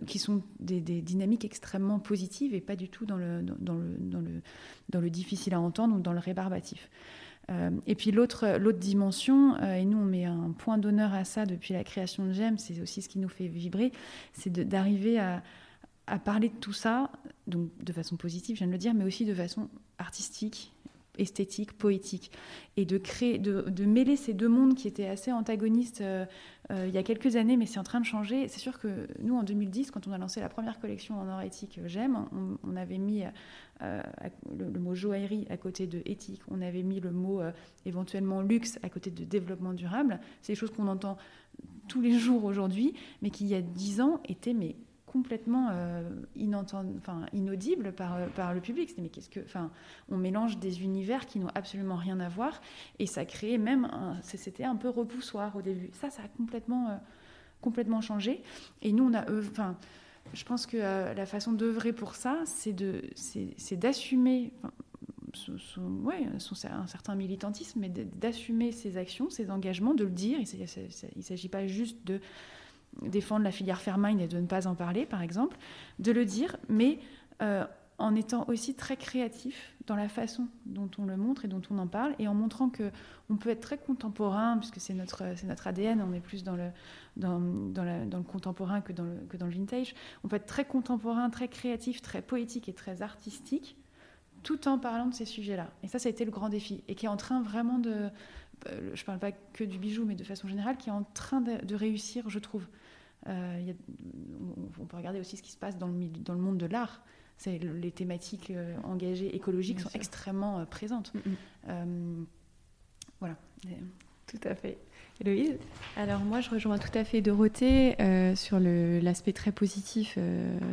qui sont des, des, dynamiques extrêmement positives et pas du tout dans le, dans le, dans le, dans le difficile à entendre ou dans le rébarbatif. Euh, et puis l'autre, dimension, euh, et nous on met un point d'honneur à ça depuis la création de GEM, c'est aussi ce qui nous fait vibrer, c'est d'arriver à, parler de tout ça, donc de façon positive, je viens de le dire, mais aussi de façon artistique, esthétique, poétique, et de créer, de, de, mêler ces deux mondes qui étaient assez antagonistes euh, il y a quelques années, mais c'est en train de changer. C'est sûr que nous, en 2010, quand on a lancé la première collection en or éthique euh, J'aime, on, avait mis le, mot joaillerie à côté de éthique, on avait mis le mot éventuellement luxe à côté de développement durable. C'est des choses qu'on entend tous les jours aujourd'hui, mais qui il y a dix ans étaient mais complètement euh, inaudible par, euh, par le public. mais qu'est-ce que, enfin, on mélange des univers qui n'ont absolument rien à voir, et ça créait même, c'était un peu repoussoir au début. Ça, ça a complètement, euh, complètement changé. Et nous, on a, enfin, je pense que la façon d'œuvrer pour ça, c'est de, c'est d'assumer. ouais, un certain militantisme, mais d'assumer ses actions, ses engagements, de le dire. Il ne s'agit pas juste de défendre la filière Fairmind et de ne pas en parler, par exemple, de le dire, mais euh, en étant aussi très créatif dans la façon dont on le montre et dont on en parle, et en montrant que on peut être très contemporain, puisque c'est notre, c'est notre ADN, on est plus dans le, dans, le contemporain que dans le, que dans le vintage. On peut être très contemporain, très créatif, très poétique et très artistique, tout en parlant de ces sujets-là. Et ça, ça a été le grand défi, et qui est en train vraiment de, euh, je ne parle pas que du bijou, mais de façon générale, qui est en train de réussir, je trouve. Euh, on, peut regarder aussi ce qui se passe dans le, dans le monde de l'art. Les thématiques euh, engagées écologiques sont extrêmement euh, présentes. Mm, mm. voilà. Tout à fait. Héloïse? Alors moi, je rejoins tout à fait Dorothée sur l'aspect très positif,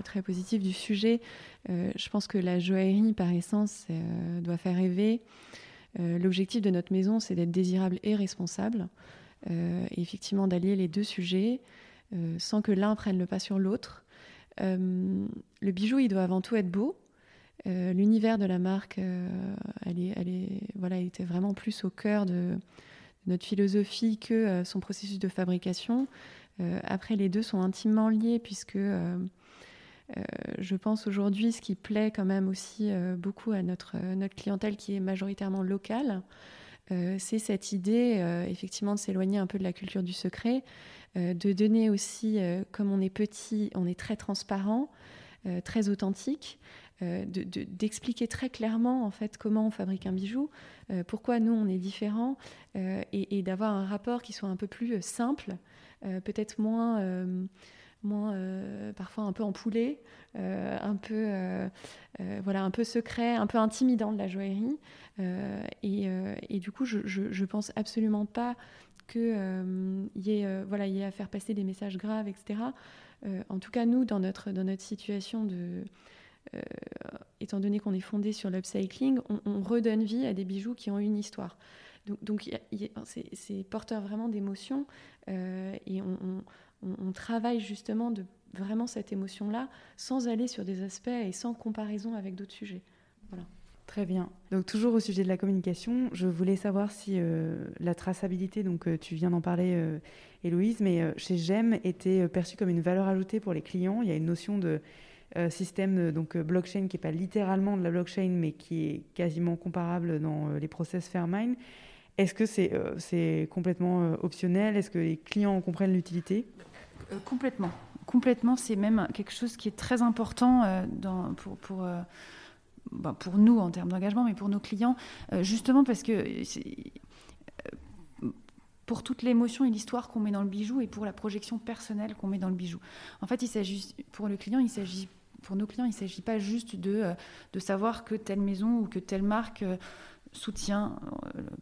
très positif du sujet. je pense que la joaillerie, par essence, doit faire rêver. L'objectif de notre maison, c'est d'être désirable et responsable. et effectivement, d'allier les deux sujets. Euh, sans que l'un prenne le pas sur l'autre. Euh, le bijou, il doit avant tout être beau. Euh, l'univers de la marque, elle, est, elle, est, voilà, était vraiment plus au cœur de, notre philosophie que son processus de fabrication. après, les deux sont intimement liés puisque je pense aujourd'hui, ce qui plaît quand même aussi beaucoup à notre, notre clientèle qui est majoritairement locale, c'est cette idée effectivement de s'éloigner un peu de la culture du secret euh, de donner aussi, euh, comme on est petit, on est très transparent, euh, très authentique, d'expliquer très clairement en fait comment on fabrique un bijou, pourquoi nous on est différent, et, d'avoir un rapport qui soit un peu plus simple, peut-être moins moins parfois un peu empoulé, un peu voilà un peu secret, un peu intimidant de la joaillerie. Et, du coup, je, je, pense absolument pas qu'il euh, y, ait, euh, voilà, y ait à faire passer des messages graves, etc. Euh, en tout cas, nous, dans notre, dans notre situation de... étant donné qu'on est fondé sur l'upcycling, on, redonne vie à des bijoux qui ont une histoire. Donc, donc c'est porteur vraiment d'émotions et on, on, travaille justement de vraiment cette émotion-là sans aller sur des aspects et sans comparaison avec d'autres sujets. Voilà. Très bien. Donc toujours au sujet de la communication, je voulais savoir si euh, la traçabilité, donc euh, tu viens d'en parler, euh, Héloïse, mais chez GEM était perçue comme une valeur ajoutée pour les clients. Il y a une notion de système donc blockchain qui n'est pas littéralement de la blockchain, mais qui est quasiment comparable dans les process Fairmine. Est-ce que c'est c'est complètement optionnel? Est-ce que les clients en comprennent l'utilité? Complètement. Complètement, c'est même quelque chose qui est très important pour, pour bah, pour nous en termes d'engagement, mais pour nos clients, euh, justement parce que euh, pour toute l'émotion et l'histoire qu'on met dans le bijou et pour la projection personnelle qu'on met dans le bijou. En fait, il s'agit pour nos clients, il ne s'agit pas juste euh, de savoir que telle maison ou que telle marque soutient,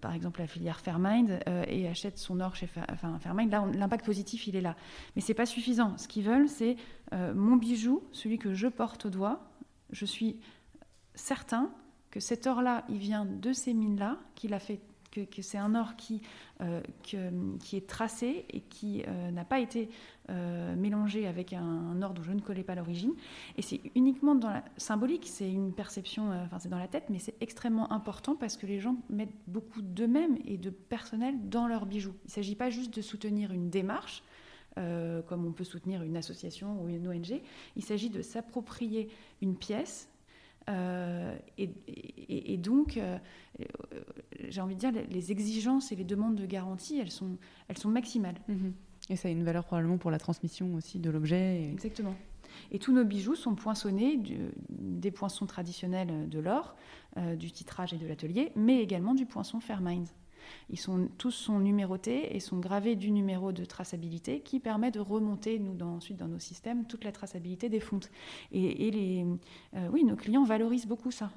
par exemple, la filière Fairmind et achète son or chez Fairmind. Là, l'impact positif, il est là. Mais c'est pas suffisant. Ce qu'ils veulent, c'est mon bijou, celui que je porte au doigt. Je suis certain que cet or-là, il vient de ces mines-là, qu'il a fait que, c'est un or qui, euh, qui est tracé et qui euh, n'a pas été euh, mélangé avec un, or dont je ne connais pas l'origine. Et c'est uniquement dans la symbolique, c'est une perception, enfin c'est dans la tête, mais c'est extrêmement important parce que les gens mettent beaucoup d'eux-mêmes et de personnel dans leurs bijoux. Il ne s'agit pas juste de soutenir une démarche, comme on peut soutenir une association ou une ONG. Il s'agit de s'approprier une pièce euh, et, donc, euh, j'ai envie de dire, les exigences et les demandes de garantie, elles sont, elles sont maximales. Mhm. Et ça a une valeur probablement pour la transmission aussi de l'objet. Exactement. Et tous nos bijoux sont poinçonnés des poinçons traditionnels de l'or, euh, du titrage et de l'atelier, mais également du poinçon Fairminds. Ils sont, tous sont numérotés et sont gravés du numéro de traçabilité qui permet de remonter nous, ensuite dans nos systèmes toute la traçabilité des fontes. Et, les, euh, oui, nos clients valorisent beaucoup ça.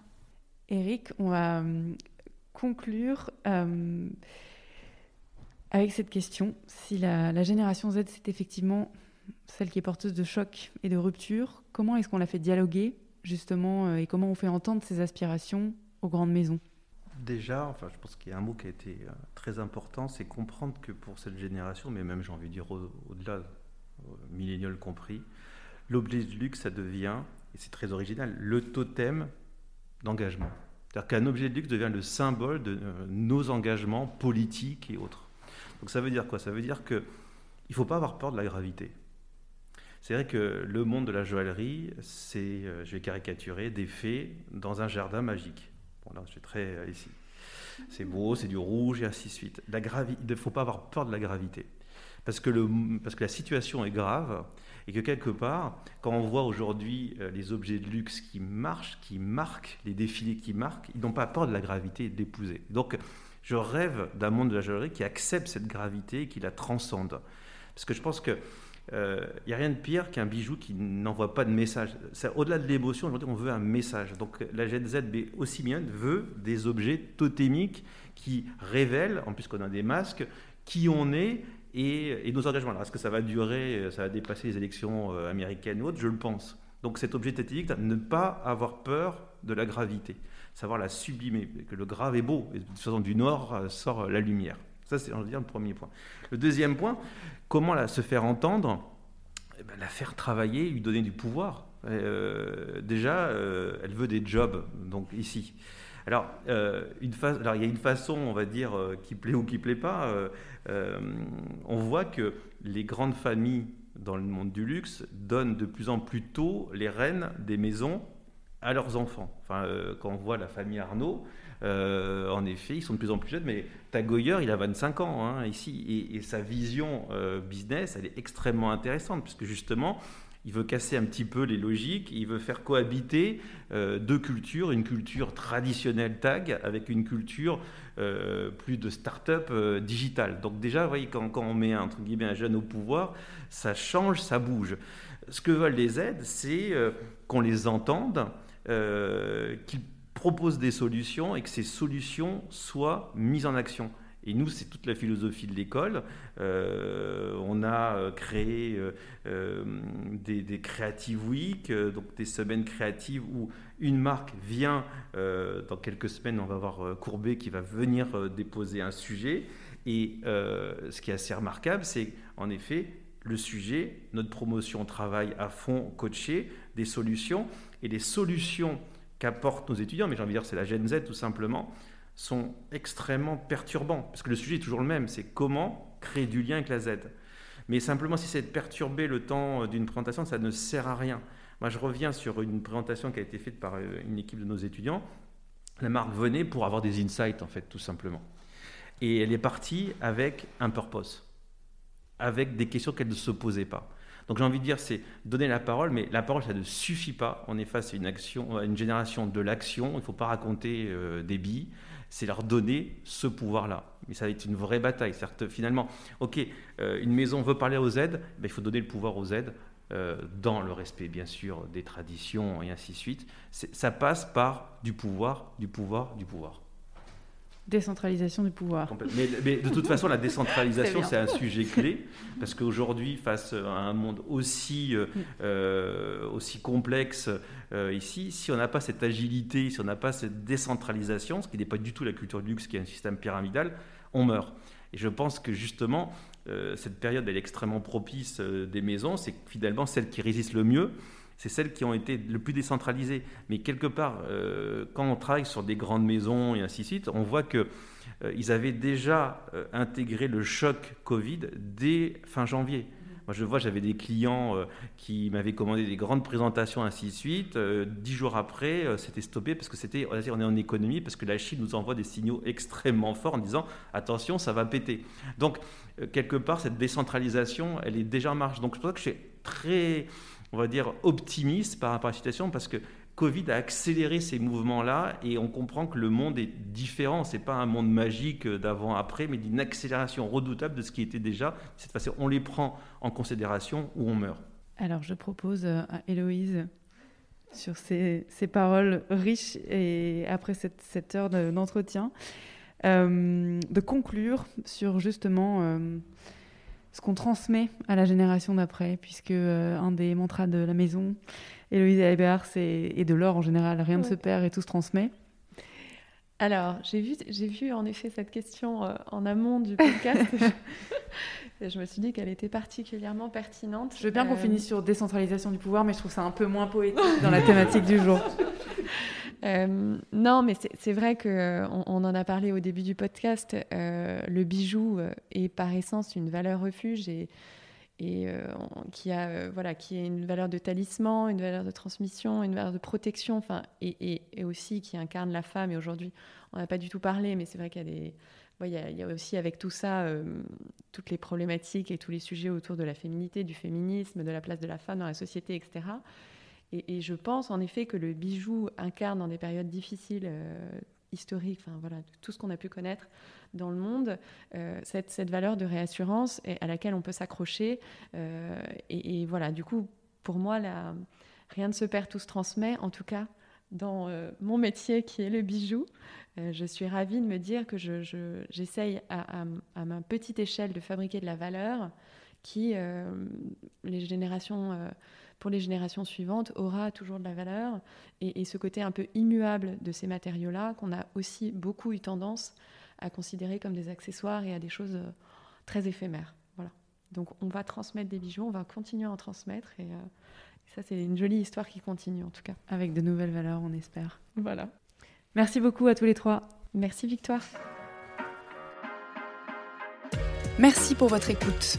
Eric, on va euh, conclure euh, avec cette question. Si la, génération Z, c'est effectivement celle qui est porteuse de choc et de rupture, comment est-ce qu'on la fait dialoguer justement et comment on fait entendre ses aspirations aux grandes maisons? Déjà, enfin, je pense qu'il y a un mot qui a été euh, très important, c'est comprendre que pour cette génération, mais même j'ai envie de dire au-delà, millénial compris, l'objet de luxe, ça devient, et c'est très original, le totem d'engagement. C'est-à-dire qu'un objet de luxe devient le symbole de euh, nos engagements politiques et autres. Donc ça veut dire quoi? Ça veut dire qu'il ne faut pas avoir peur de la gravité. C'est vrai que le monde de la joaillerie, c'est, euh, je vais caricaturer, des faits dans un jardin magique. Bon, là, je suis très euh, ici. C'est beau, c'est du rouge et ainsi de suite. La il ne faut pas avoir peur de la gravité. Parce que, le, parce que la situation est grave et que quelque part, quand on voit aujourd'hui euh, les objets de luxe qui marchent, qui marquent, les défilés qui marquent, ils n'ont pas peur de la gravité et. Donc, je rêve d'un monde de la joaillerie qui accepte cette gravité et qui la transcende. Parce que je pense que il euh, n'y a rien de pire qu'un bijou qui n'envoie pas de message. Au-delà de l'émotion, aujourd'hui, on veut un message. Donc la Gen Z aussi bien veut des objets totémiques qui révèlent, en plus qu'on a des masques, qui on est et, nos engagements. Alors est-ce que ça va durer, ça va dépasser les élections euh, américaines ou autres? Je le pense. Donc cet objet totémique, ne pas avoir peur de la gravité, savoir la sublimer, que le grave est beau, et de toute façon du nord euh, sort la lumière. Ça, c'est, le premier point. Le deuxième point, comment la, se faire entendre? Eh ben, La faire travailler, lui donner du pouvoir. Euh, déjà, euh, elle veut des jobs, donc ici. Alors, euh, Alors, il y a une façon, on va dire, qui plaît ou qui plaît pas. on voit que les grandes familles dans le monde du luxe donnent de plus en plus tôt les rênes des maisons à leurs enfants. Enfin, quand on voit la famille Arnaud, euh, en effet, ils sont de plus en plus jeunes, mais Tagoyer, il a 25 ans hein, ici, et, sa vision euh, business, elle est extrêmement intéressante, puisque justement, il veut casser un petit peu les logiques, il veut faire cohabiter euh, deux cultures, une culture traditionnelle tag avec une culture plus de start-up digitale. Donc déjà, vous voyez, quand, on met entre guillemets, un jeune au pouvoir, ça change, ça bouge. Ce que veulent les aides, c'est qu'on les entende, qu'ils propose des solutions et que ces solutions soient mises en action. Et nous, c'est toute la philosophie de l'école. Euh, on a euh, créé euh, des, des, Creative Week, donc des semaines créatives où une marque vient, dans quelques semaines, on va voir Courbet qui va venir déposer un sujet. Et ce qui est assez remarquable, c'est en effet le sujet, notre promotion travaille à fond coaché, des solutions. Et les solutions qu'apportent nos étudiants, mais j'ai envie de dire c'est la Gen Z tout simplement, sont extrêmement perturbants. Parce que le sujet est toujours le même, c'est comment créer du lien avec la Z. Mais simplement, si c'est de perturber le temps d'une présentation, ça ne sert à rien. Moi, je reviens sur une présentation qui a été faite par euh, une équipe de nos étudiants. La marque venait pour avoir des insights, en fait, tout simplement. Et elle est partie avec un purpose, avec des questions qu'elle ne se posait pas. Donc j'ai envie de dire, c'est donner la parole, mais la parole, ça ne suffit pas. On est face à une génération de l'action. Il ne faut pas raconter euh, des billes. C'est leur donner ce pouvoir-là. Mais ça va être une vraie bataille. Certes, finalement, ok, euh, une maison veut parler aux aides, ben, il faut donner le pouvoir aux aides. Euh, dans le respect bien sûr des traditions et ainsi de suite, ça passe par du pouvoir, du pouvoir, du pouvoir. Décentralisation du pouvoir. Mais, de toute façon, la décentralisation, c'est un sujet clé, parce qu'aujourd'hui, face à un monde aussi, euh, euh, aussi complexe euh, ici, si on n'a pas cette agilité, si on n'a pas cette décentralisation, ce qui n'est pas du tout la culture du luxe, qui est un système pyramidal, on meurt. Et je pense que justement, cette période, elle est extrêmement propice des maisons, c'est finalement celle qui résiste le mieux c'est celles qui ont été le plus décentralisées. Mais quelque part, euh, quand on travaille sur des grandes maisons et ainsi de suite, on voit qu'ils euh, avaient déjà euh, intégré le choc Covid dès fin janvier. Moi, je vois, j'avais des clients qui m'avaient commandé des grandes présentations, ainsi de suite. dix jours après, c'était stoppé parce que c'était, on est en économie, parce que la Chine nous envoie des signaux extrêmement forts en disant attention, ça va péter. Donc, quelque part, cette décentralisation, elle est déjà en marche. Donc, c'est pour ça que je suis très on va dire, optimiste par rapport à la situation parce que Covid a accéléré ces mouvements-là et on comprend que le monde est différent. Ce n'est pas un monde magique d'avant-après, mais d'une accélération redoutable de ce qui était déjà. Cette façon, on les prend en considération ou on meurt. Alors, je propose à Héloïse, sur ces, paroles riches et après cette, heure d'entretien, euh, de conclure sur justement euh, ce qu'on transmet à la génération d'après, puisque euh, un des mantras de la maison, Héloïse Hébert, et de l'or en général, rien ne se perd et tout se transmet. Alors, j'ai vu, j'ai vu en effet cette question euh, en amont du podcast. et je me suis dit qu'elle était particulièrement pertinente. Je veux bien qu'on euh, finisse sur décentralisation du pouvoir, mais je trouve ça un peu moins poétique dans la thématique du jour. Euh, non, mais c'est vrai qu'on euh, on en a parlé au début du podcast. Euh, le bijou est par essence une valeur refuge et, qui, a, voilà, qui est une valeur de talisman, une valeur de transmission, une valeur de protection, enfin, et, aussi qui incarne la femme. Et aujourd'hui, on n'a pas du tout parlé, mais c'est vrai qu'il y a des. A aussi avec tout ça toutes les problématiques et tous les sujets autour de la féminité, du féminisme, de la place de la femme dans la société, etc. Et, je pense en effet que le bijou incarne dans des périodes difficiles, euh, historiques, enfin voilà, tout ce qu'on a pu connaître dans le monde, euh, cette, valeur de réassurance à laquelle on peut s'accrocher. Euh, et, voilà, du coup, pour moi, rien ne se perd, tout se transmet, en tout cas dans mon métier qui est le bijou. je suis ravie de me dire que j'essaye je, à, à, ma petite échelle de fabriquer de la valeur qui, les générations pour les générations suivantes aura toujours de la valeur. Et, ce côté un peu immuable de ces matériaux-là, qu'on a aussi beaucoup eu tendance à considérer comme des accessoires et à des choses euh, très éphémères. Voilà. Donc on va transmettre des bijoux, on va continuer à en transmettre. Et, euh, ça, c'est une jolie histoire qui continue en tout cas. Avec de nouvelles valeurs, on espère. Voilà. Merci beaucoup à tous les trois. Merci Victoire. Merci pour votre écoute.